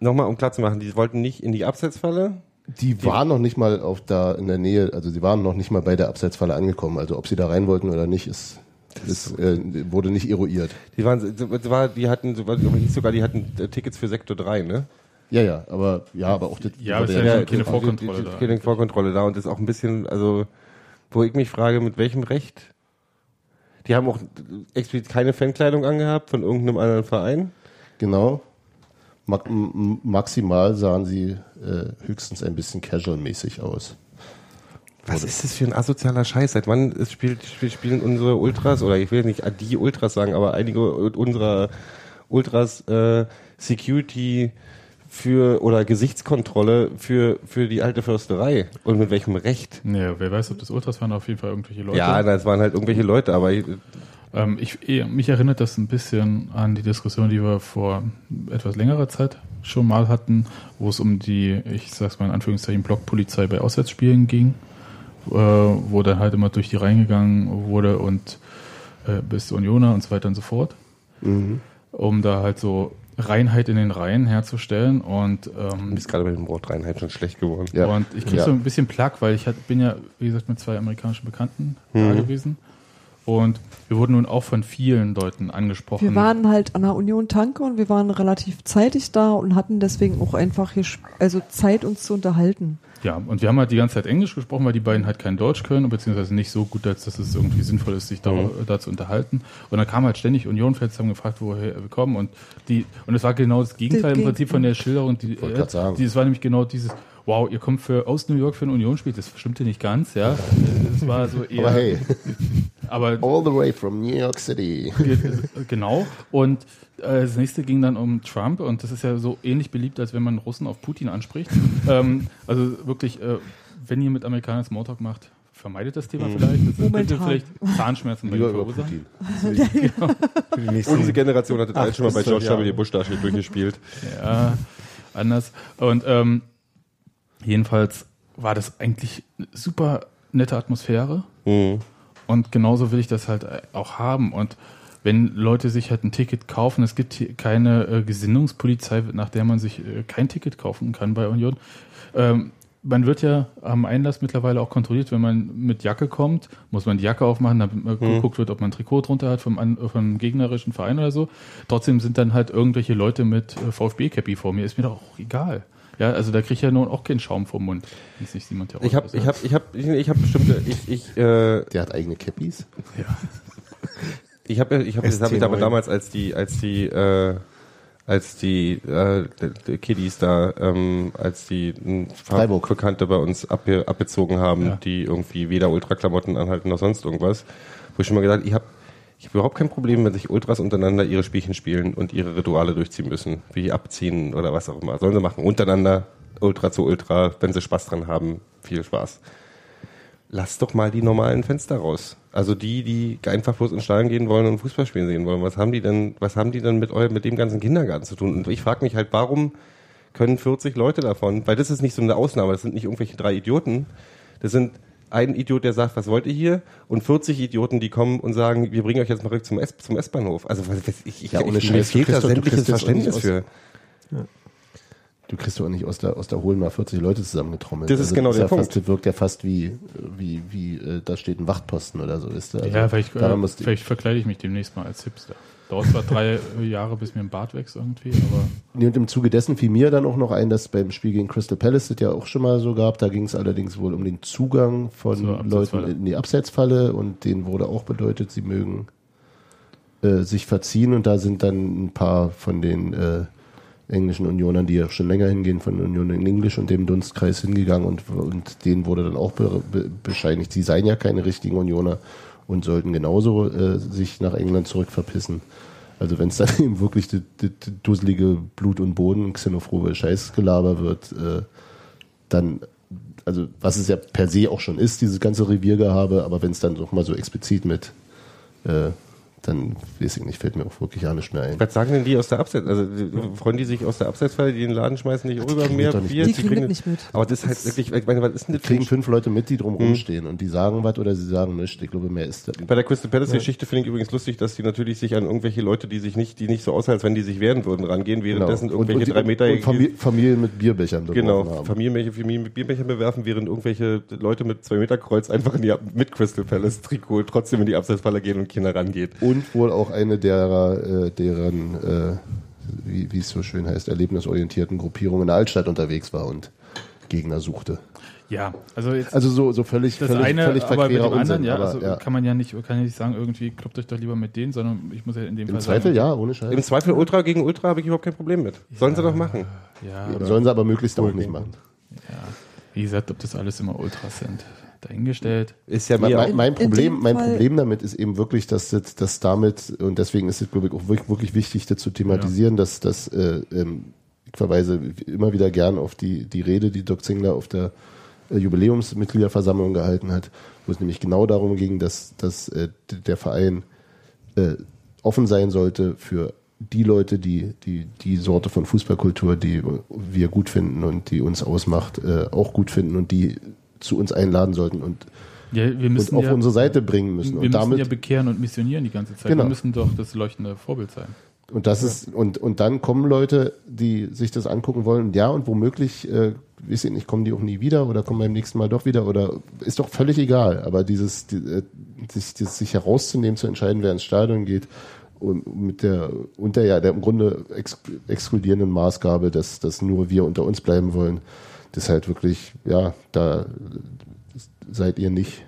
Nochmal, um klar zu machen, die wollten nicht in die Abseitsfalle. Die waren noch nicht mal auf da in der Nähe, also sie waren noch nicht mal bei der Abseitsfalle angekommen. Also ob sie da rein wollten oder nicht, ist, ist äh, wurde nicht eruiert. Die waren, das war, die hatten, hieß sogar, die hatten äh, Tickets für Sektor 3, ne? Ja, ja, aber ja, aber auch das Ja, über ist ja die- keine die- Vorkontrolle die- da. Keine Vorkontrolle da und das ist auch ein bisschen, also, wo ich mich frage, mit welchem Recht? Die haben auch explizit keine Fankleidung angehabt von irgendeinem anderen Verein. Genau. Ma maximal sahen sie äh, höchstens ein bisschen casual-mäßig aus. Was ist das für ein asozialer Scheiß? Seit wann spielt, spiel- spielen unsere Ultras, oder ich will nicht die Ultras sagen, aber einige unserer Ultras äh, Security für oder Gesichtskontrolle für, für die alte Försterei? Und mit welchem Recht? Nee, wer weiß, ob das Ultras waren, auf jeden Fall irgendwelche Leute. Ja, das waren halt irgendwelche Leute, aber ich, Ähm, ich, eh, mich erinnert das ein bisschen an die Diskussion, die wir vor etwas längerer Zeit schon mal hatten, wo es um die, ich sag's mal in Anführungszeichen, Blockpolizei bei Auswärtsspielen ging, äh, wo dann halt immer durch die Reihen gegangen wurde und äh, bis Unioner und so weiter und so fort, um da halt so Reinheit in den Reihen herzustellen und ähm, mir ist gerade bei dem Wort Reinheit schon schlecht geworden. Ja. und ich krieg Ja. so ein bisschen Plack, weil ich hat, bin ja, wie gesagt, mit zwei amerikanischen Bekannten da gewesen. Und wir wurden nun auch von vielen Leuten angesprochen. Wir waren halt an der Union Tanke und wir waren relativ zeitig da und hatten deswegen auch einfach hier, also Zeit, uns zu unterhalten. Ja, und wir haben halt die ganze Zeit Englisch gesprochen, weil die beiden halt kein Deutsch können, beziehungsweise nicht so gut, als dass es irgendwie sinnvoll ist, sich da, da zu unterhalten. Und dann kam halt ständig Union-Fans, haben gefragt, woher wir kommen. Und die, und es war genau das Gegenteil im Prinzip von der Schilderung. Die, sagen. die, es war nämlich genau dieses, wow, ihr kommt für, aus New York für ein Unionsspiel. Das stimmte nicht ganz, ja. Es war so eher, Aber hey, aber all the way from New York City. Ge- genau. Und äh, das nächste ging dann um Trump und das ist ja so ähnlich beliebt, als wenn man Russen auf Putin anspricht. ähm, also wirklich, äh, wenn ihr mit Amerikanern Smalltalk macht, vermeidet das Thema vielleicht. Das könnte Momentan. vielleicht Zahnschmerzen bei verursachen. Putin. Für die nächsten Unsere Generation hat das schon mal bei George W. Bush da durchgespielt. Ja, anders. Und ähm, jedenfalls war das eigentlich eine super nette Atmosphäre. Mhm. Und genauso will ich das halt auch haben. Und wenn Leute sich halt ein Ticket kaufen, es gibt hier keine äh, Gesinnungspolizei, nach der man sich äh, kein Ticket kaufen kann bei Union. Ähm, man wird ja am Einlass mittlerweile auch kontrolliert, wenn man mit Jacke kommt, muss man die Jacke aufmachen, damit mal geguckt wird, ob man ein Trikot drunter hat vom, an- vom gegnerischen Verein oder so. Trotzdem sind dann halt irgendwelche Leute mit äh, VfB-Cappy vor mir. Ist mir doch auch egal. Ja, also da kriege ich ja nun auch keinen Schaum vom Mund. Wenn es nicht jemand Ich habe ich hab, ich hab, ich, ich hab bestimmte, ich, ich, äh, Der hat eigene Cappies. Ich habe ich hab, das hab ich aber ST9. damals, als die, als die, äh, als die, äh, die, die Kiddies da, ähm, als die ein Freiburg. Bekannte bei uns abge, abgezogen haben, Ja. die irgendwie weder Ultraklamotten anhalten noch sonst irgendwas, wo ich schon mal gesagt, ich habe ich hab überhaupt kein Problem, wenn sich Ultras untereinander ihre Spielchen spielen und ihre Rituale durchziehen müssen, wie abziehen oder was auch immer. Sollen sie machen. Untereinander, Ultra zu Ultra, wenn sie Spaß dran haben, viel Spaß lass doch mal die normalen Fenster raus. Also die, die einfach bloß in Stadion gehen wollen und Fußballspielen sehen wollen. Was haben die denn, was haben die denn mit eu, mit dem ganzen Kindergarten zu tun? Und ich frage mich halt, warum können 40 Leute davon, weil das ist nicht so eine Ausnahme, das sind nicht irgendwelche drei Idioten. Das sind ein Idiot, der sagt, was wollt ihr hier? Und 40 Idioten, die kommen und sagen, wir bringen euch jetzt mal rück zum, S zum S-Bahnhof. Also was- was- ich, ich, Ja, ohne ich, Scheiß, fehlt da sämtliches Verständnis für. Du kriegst doch nicht aus der, aus der Holen mal 40 Leute zusammengetrommelt. Das ist genau ist der ja Punkt. Fast, das wirkt ja fast wie, wie, wie, äh, da steht ein Wachtposten oder so, ist also ja, vielleicht, äh, vielleicht verkleide ich mich demnächst mal als Hipster. Dauert zwar drei Jahre, bis mir ein Bart wächst irgendwie, aber Nee, und im Zuge dessen fiel mir dann auch noch ein, dass beim Spiel gegen Crystal Palace das ja auch schon mal so gab. Da ging es allerdings wohl um den Zugang von Leuten in die Abseitsfalle und denen wurde auch bedeutet, sie mögen äh, sich verziehen. Und da sind dann ein paar von den äh, englischen Unionern, die ja schon länger hingehen, von Union in Englisch und dem Dunstkreis hingegangen und, und denen wurde dann auch be, be, bescheinigt, sie seien ja keine richtigen Unioner und sollten genauso äh, sich nach England zurückverpissen. Also wenn es dann eben wirklich die, die, die dusselige Blut und Boden, xenophobe Scheißgelaber wird, äh, dann, also was es ja per se auch schon ist, dieses ganze Reviergehabe, aber wenn es dann doch mal so explizit mit äh, dann weiß ich nicht, fällt mir auch wirklich alles mehr ein. Was sagen denn die aus der Abseits? Also die- freuen die sich aus der Abseitsfalle, die den Laden schmeißen, nicht rüber mehr nicht Bier? Die Sie kriegen das nicht mit. Aber das ist halt wirklich, ich meine, was ist denn das kriegen fünf Leute mit, die drum rumstehen und die sagen was oder sie sagen nichts. Ich glaube, mehr ist das. Bei der Crystal Palace Geschichte finde ich übrigens lustig, dass die natürlich sich an irgendwelche Leute, die sich nicht, die nicht so aussehen, als wenn die sich wehren würden, rangehen, währenddessen Genau. Und, irgendwelche und, drei Meter und Famili Familien mit Bierbechern Genau. Familienbächer, Familien mit Bierbechern bewerfen, während irgendwelche Leute mit zwei Meter Kreuz einfach in die, mit Crystal Palace Trikot trotzdem in die Abseitsfalle gehen und Kinder rangeht. Und wohl auch eine derer, äh, deren, äh, wie, wie es so schön heißt, erlebnisorientierten Gruppierung in der Altstadt unterwegs war und Gegner suchte. Ja, also jetzt Also so, so völlig, das völlig, eine, völlig aber mit dem anderen, Unsinn. ja, aber, also ja. kann man ja nicht, kann ja nicht sagen, irgendwie kloppt euch doch lieber mit denen, sondern ich muss ja in dem Im Fall Zweifel sagen, ja, ohne Scheiß. Im Zweifel Ultra gegen Ultra habe ich überhaupt kein Problem mit. Sollen sie doch machen. Ja, Sollen sie aber möglichst auch nicht machen. wie gesagt, ob das alles immer Ultras sind, dahingestellt. Ist ja Mein, mir mein, mein, In- in Problem, mein Fall- Problem damit ist eben wirklich, dass das, dass damit, und deswegen ist es, glaube ich, auch wirklich, wirklich wichtig, das zu thematisieren, dass, dass äh, ähm, ich verweise immer wieder gern auf die, die Rede, die Doc Zingler auf der äh, Jubiläumsmitgliederversammlung gehalten hat, wo es nämlich genau darum ging, dass, dass äh, der Verein äh, offen sein sollte für die Leute, die, die die Sorte von Fußballkultur, die wir gut finden und die uns ausmacht, äh, auch gut finden und die zu uns einladen sollten und, Ja, und auf ja, unsere Seite bringen müssen. wir Und müssen damit ja bekehren und missionieren die ganze Zeit. Genau. Wir müssen doch das leuchtende Vorbild sein. Und das ist, und, und dann kommen Leute, die sich das angucken wollen, ja, und womöglich, äh, weiß ich nicht, kommen die auch nie wieder oder kommen beim nächsten Mal doch wieder oder ist doch völlig egal. Aber dieses, die, äh, sich, dieses, sich herauszunehmen, zu entscheiden, wer ins Stadion geht, und mit der, unter ja, der im Grunde ex, exkludierenden Maßgabe, dass, dass nur wir unter uns bleiben wollen, das ist halt wirklich, ja, da seid ihr nicht.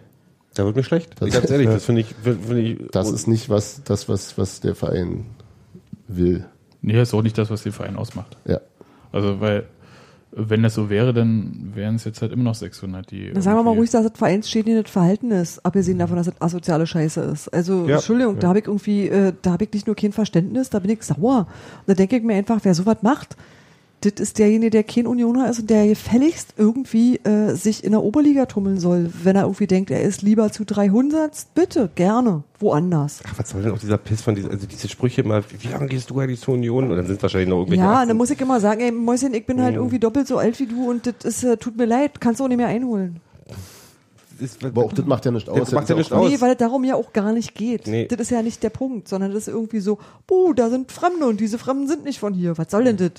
Da wird mir schlecht. Das- Ganz ehrlich, das finde ich, finde ich, Das ist nicht was, das, was, was der Verein will. Nee, ist auch nicht das, was den Verein ausmacht. Ja. Also, weil, wenn das so wäre, dann wären es jetzt halt immer noch 600, die. Dann sagen wir mal ruhig, dass das vereinsschädigendes Verhalten ist, abgesehen davon, dass das asoziale Scheiße ist. Also, Ja. Entschuldigung, da habe ich irgendwie, äh, da habe ich nicht nur kein Verständnis, da bin ich sauer. Und da denke ich mir einfach, wer sowas macht, das ist derjenige, der kein Unioner ist und der gefälligst irgendwie äh, sich in der Oberliga tummeln soll. Wenn er irgendwie denkt, er ist lieber zu 300, bitte, gerne, woanders. Ach, was soll denn auch dieser Piss von dieser, also diese Sprüche mal, wie lange gehst du eigentlich zur Union? Und dann sind wahrscheinlich noch irgendwelche. Ja, 18 dann muss ich immer sagen, ey, Mäuschen, ich bin halt Mhm. irgendwie doppelt so alt wie du und das ist, äh, tut mir leid, kannst du auch nicht mehr einholen. ist, Aber auch das macht ja nicht aus. Das macht ja nicht aus. Nee, weil es darum ja auch gar nicht geht. Nee. Das ist ja nicht der Punkt, sondern das ist irgendwie so, buh, da sind Fremde und diese Fremden sind nicht von hier. Was soll denn das?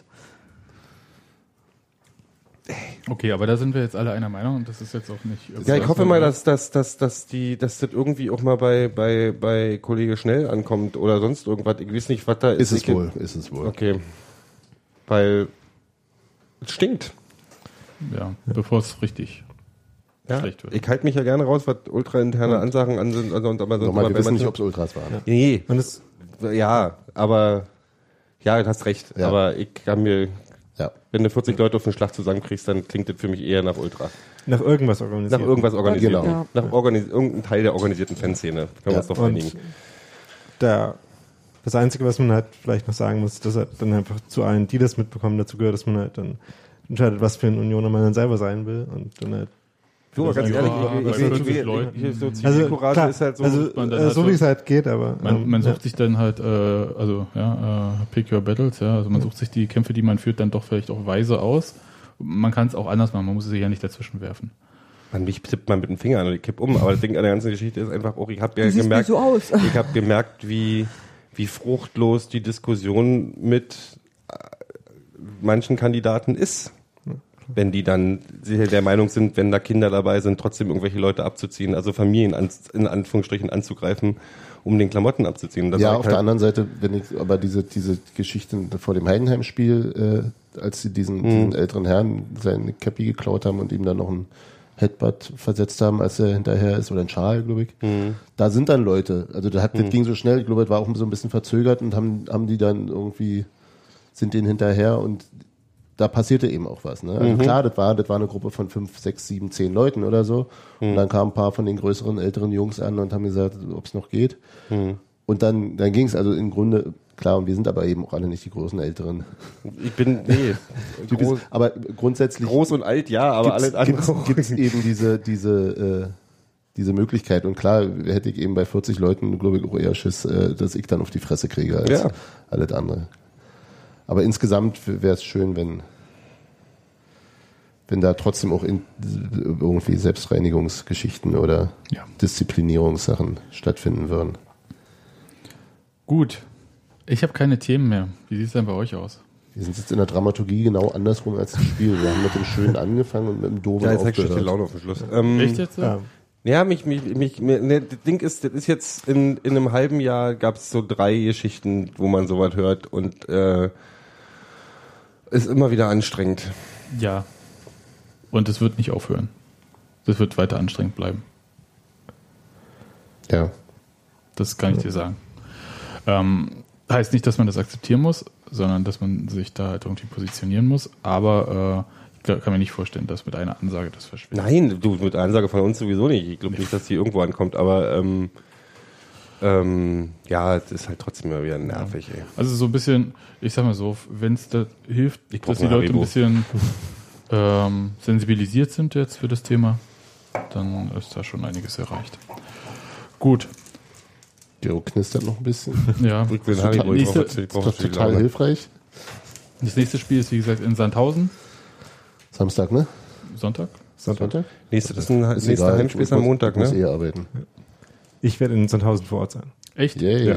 Okay, aber da sind wir jetzt alle einer Meinung und das ist jetzt auch nicht. Ja, ich hoffe mal, dass, dass, dass, dass, die, dass das irgendwie auch mal bei, bei, bei Kollege Schnell ankommt oder sonst irgendwas. Ich weiß nicht, was da ist. Ist es wohl, ist es wohl. Okay. Weil es stinkt. Ja, bevor es richtig Ja, schlecht wird. ich halte mich ja gerne raus, was ultrainterne Ansagen an sind. Also, und aber sonst Nochmal, wir wissen nicht, ob es Ultras waren. Nee, Und es, ja, aber ja, du hast recht. Ja. Aber ich kann mir, Ja. wenn du 40 Leute auf den Schlag zusammenkriegst, dann klingt das für mich eher nach Ultra. nach irgendwas organisiert. Nach irgendwas organisierten. Genau. Nach organis irgendeinem Teil der organisierten Fanszene. Können wir Ja. uns doch einigen. da, das Einzige, was man halt vielleicht noch sagen muss, dass halt dann einfach zu allen, die das mitbekommen, dazu gehört, dass man halt dann entscheidet, was für ein Unioner man dann selber sein will und dann halt Du, aber ganz Ja, ehrlich, ich, ich, 50 ich, ich, Leuten. ich, so also Zivilcourage klar, ist halt so. also man dann äh, halt so wie es halt geht, aber Man, ähm, man ja. sucht sich dann halt, äh, also ja, äh, pick your battles, ja, also man sucht sich die Kämpfe, die man führt, dann doch vielleicht auch weise aus. Man kann es auch anders machen, man muss sich ja nicht dazwischen werfen. Man, mich tippt man mit dem Finger an und ich kipp um. Aber das Ding an der ganzen Geschichte ist einfach auch, ich habe ja gemerkt, so aus. ich habe gemerkt, wie, wie fruchtlos die Diskussion mit äh, manchen Kandidaten ist. Wenn die dann der Meinung sind, wenn da Kinder dabei sind, trotzdem irgendwelche Leute abzuziehen, also Familien an, in Anführungsstrichen anzugreifen, um den Klamotten abzuziehen. Das Ja, auf ich der halt, anderen Seite, wenn ich aber diese, diese Geschichten vor dem Heidenheim-Spiel, äh, als sie diesen, diesen älteren Herrn seine Cappy geklaut haben und ihm dann noch ein Headbutt versetzt haben, als er hinterher ist, oder ein Schal, glaube ich. Da sind dann Leute. Also das, hat, das ging so schnell, ich glaube, das war auch so ein bisschen verzögert und haben, haben die dann irgendwie, sind denen hinterher und da passierte eben auch was. Ne? Also klar, das war, das war eine Gruppe von fünf, sechs, sieben, zehn Leuten oder so. Und dann kamen ein paar von den größeren, älteren Jungs an und haben gesagt, ob es noch geht. Und dann, dann ging es also im Grunde, klar, und wir sind aber eben auch alle nicht die großen Älteren. Ich bin, nee, groß, aber grundsätzlich groß und alt, ja, aber alles andere. gibt es eben diese, diese, äh, diese Möglichkeit. Und klar, hätte ich eben bei 40 Leuten, glaube ich, auch eher Schiss, äh, dass ich dann auf die Fresse kriege als Ja. alles andere. Aber insgesamt wäre es schön, wenn, wenn da trotzdem auch in, irgendwie Selbstreinigungsgeschichten oder Ja. Disziplinierungssachen stattfinden würden. Gut. Ich habe keine Themen mehr. Wie sieht es denn bei euch aus? Wir sind jetzt in der Dramaturgie genau andersrum als das Spiel. Wir haben mit dem Schönen angefangen und mit dem Doofen Ja, jetzt schlechte aufgehört. Laune auf dem Schluss. Ähm, Echt jetzt? so? Ja. Ja, mich, mich, mich, mir, ne, das Ding ist, das ist jetzt in, in einem halben Jahr gab es so drei Geschichten, wo man sowas hört und äh, ist immer wieder anstrengend. Ja. Und es wird nicht aufhören. Das wird weiter anstrengend bleiben. Ja. Das kann ich dir sagen. Ähm, heißt nicht, dass man das akzeptieren muss, sondern dass man sich da halt irgendwie positionieren muss. Aber äh, ich kann mir nicht vorstellen, dass mit einer Ansage das verschwindet. Nein, du mit Ansage von uns sowieso nicht. Ich glaube nicht, dass die irgendwo ankommt, aber ähm, ähm, ja, es ist halt trotzdem immer wieder nervig, ey. Also so ein bisschen, ich sag mal so, wenn es da hilft, Ich dass die ein Leute ein Haribo. bisschen ähm, sensibilisiert sind jetzt für das Thema, dann ist da schon einiges erreicht. Gut, Gero knistert noch ein bisschen. ja. Ich will Total- Haribo, ich nächste- brauche- ich Ist brauche doch total hilfreich. Das nächste Spiel ist wie gesagt in Sandhausen, Samstag, ne? Sonntag. Sonntag? Nächste, das ist ein Ist nächster Heimspiel ist am Montag, ich muss ne? eh arbeiten. Ich werde in Sandhausen vor Ort sein. Echt? Yay. Ja.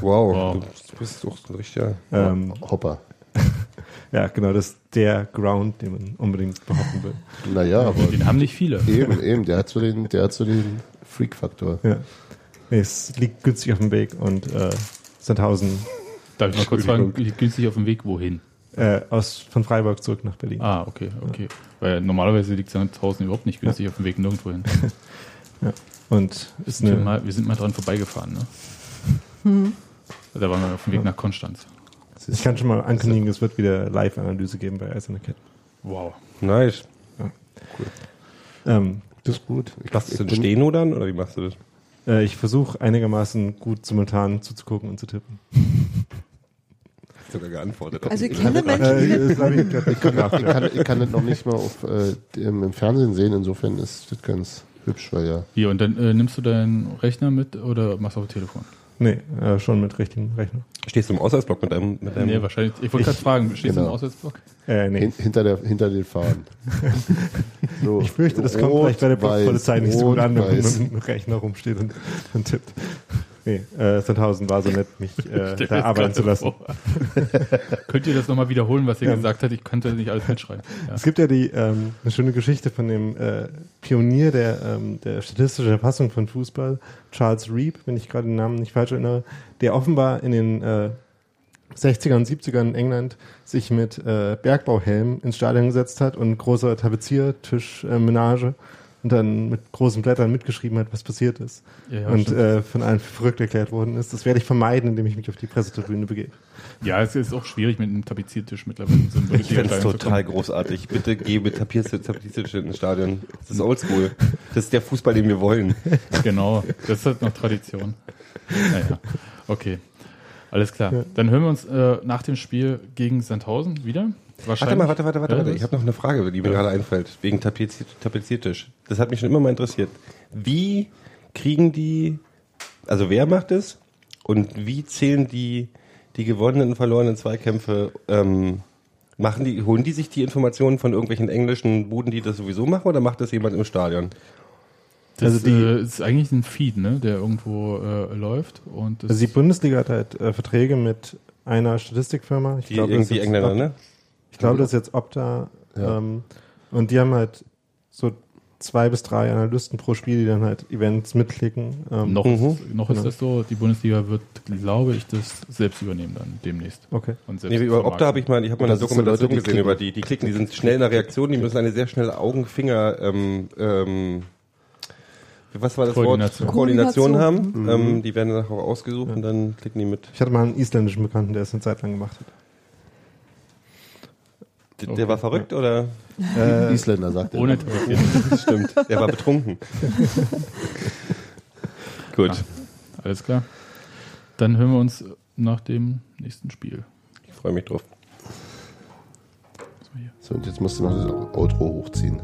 Wow, Wow. du bist doch ein richtiger. Ähm, Hopper. ja, genau, das ist der Ground, den man unbedingt behaupten will. Naja, aber Den haben nicht viele. eben, eben, der hat so den, der hat so den Freak-Faktor. Ja. Nee, es liegt günstig auf dem Weg und äh, Sandhausen Darf ich mal kurz fragen, liegt günstig auf dem Weg wohin? äh, aus, von Freiburg zurück nach Berlin. Ah, okay, okay. Weil normalerweise liegt Sandhausen überhaupt nicht günstig auf dem Weg nirgendwo hin. Ja. Und ist Wir, eine, mal, wir sind mal dran vorbeigefahren, ne? Da waren wir auf dem Weg nach Konstanz. ich kann schon mal ankündigen, es wird wieder Live-Analyse geben bei Eiserne Kette. Wow. Nice. Ähm, Das ist gut. Ich, Machst du den Steno dann oder wie machst du das? äh, ich versuche einigermaßen gut simultan zuzugucken und zu tippen. Sogar geantwortet. Also ich kenne Menschen, ich kann, ich kann das noch nicht mal auf, äh, im, im Fernsehen sehen, insofern ist das ganz hübsch, weil ja. Hier, und dann äh, nimmst du deinen Rechner mit oder machst du auf dem Telefon? Nee, äh, schon mit richtigem Rechner. Stehst du im Auswärtsblock mit deinem, mit deinem nee, wahrscheinlich. Ich wollte gerade fragen, stehst du im genau. Auswärtsblock? Äh, nee. Hin, hinter, der, hinter den Fahnen. So, Ich fürchte, das kommt vielleicht bei der weiß, Polizei nicht so gut an, wenn man mit dem Rechner rumsteht und, und tippt. Nee, äh, Sandhausen war so nett, mich äh, da arbeiten zu lassen. Könnt ihr das nochmal wiederholen, was ihr Ja. gesagt habt? Ich konnte nicht alles mitschreiben. Ja. Es gibt ja die ähm, eine schöne Geschichte von dem äh, Pionier der, ähm, der statistischen Erfassung von Fußball, Charles Reep, wenn ich gerade den Namen nicht falsch erinnere, der offenbar in den äh, 60er und 70er in England sich mit äh, Bergbauhelm ins Stadion gesetzt hat und großer Tapeziertisch äh, und dann mit großen Blättern mitgeschrieben hat, was passiert ist. Ja, ja, und äh, von allen für verrückt erklärt worden ist. Das werde ich vermeiden, indem ich mich auf die Pressetribüne begebe. ja, es ist auch schwierig mit einem Tapeziertisch mittlerweile. in So einem Ich finde es total großartig. Bitte geh mit Tapiertisch ins Stadion. Das ist oldschool. Das ist der Fußball, den wir wollen. Genau, das ist halt noch Tradition. Naja, okay. Alles klar. Dann hören wir uns äh, nach dem Spiel gegen Sandhausen wieder. Warte mal, warte, warte, warte, Ja, warte. Ich habe noch eine Frage, die mir gerade einfällt, wegen Tapezier Tapeziertisch. Das hat mich schon immer mal interessiert. Wie kriegen die, also wer macht es und wie zählen die die gewonnenen und verlorenen Zweikämpfe? Ähm, machen die, holen die sich die Informationen von irgendwelchen englischen Buden, die das sowieso machen, oder macht das jemand im Stadion? Das Also die- äh, ist eigentlich ein Feed, ne, der irgendwo äh, läuft. Und Also die Bundesliga hat halt äh, Verträge mit einer Statistikfirma. Ich Die glaube, irgendwie Engländer, ne? Ich glaube, das ist jetzt Opta. Ja. Ähm, und die haben halt so zwei bis drei Analysten pro Spiel, die dann halt Events mitklicken. Ähm, Noch, Mhm. ist, noch ist Genau. das so, die Bundesliga wird, glaube ich, das selbst übernehmen dann demnächst. Okay. Und selbst Nee, über. Opta habe ich mal, ich habe mal eine so Dokumentation Leute, die gesehen klicken. über die, die klicken, die sind schnell in der Reaktion, die müssen eine sehr schnelle Augen-Finger, ähm, ähm, was war das Koordination. Wort? Koordination Koordination. haben. Ähm, die werden dann auch ausgesucht und dann klicken die mit. Ich hatte mal einen isländischen Bekannten, der es eine Zeit lang gemacht hat. Der, der war verrückt oder? Äh, Isländer, sagt er. Ohne. Das stimmt. Der war betrunken. Gut. Alles klar. Dann hören wir uns nach dem nächsten Spiel. Ich freue mich drauf. So, und jetzt musst du noch das Outro hochziehen.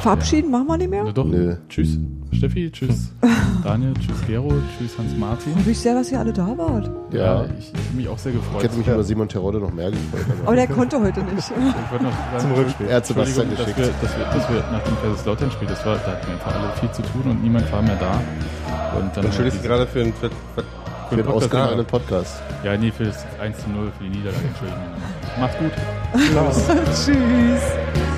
Verabschieden machen wir nicht Na mehr? doch. Nö. Tschüss, Steffi. Tschüss, Daniel. Tschüss, Gero. Tschüss, Hans-Martin. Wie sehr, dass ihr alle da wart. Ja, ich, ich habe mich auch sehr Ich gefreut. hätte mich über Simon Terodde noch mehr gefreut. Aber der konnte heute nicht. Ich wollte noch sagen, Zum Rückspiel. er hat Sebastian Entschuldigung, dass geschickt. wir, dass, wir, dass wir nach dem Kaiserslautern-Spiel, das war, da hatten wir einfach alle viel zu tun und niemand war mehr da. Und dann Entschuldigst du gerade für ein, für, für, Für den Podcast- ausgefallenen Podcast. Ja, nee, für das 1 zu 0 für die Niederlage. Entschuldigung. Macht's gut. Tschüss.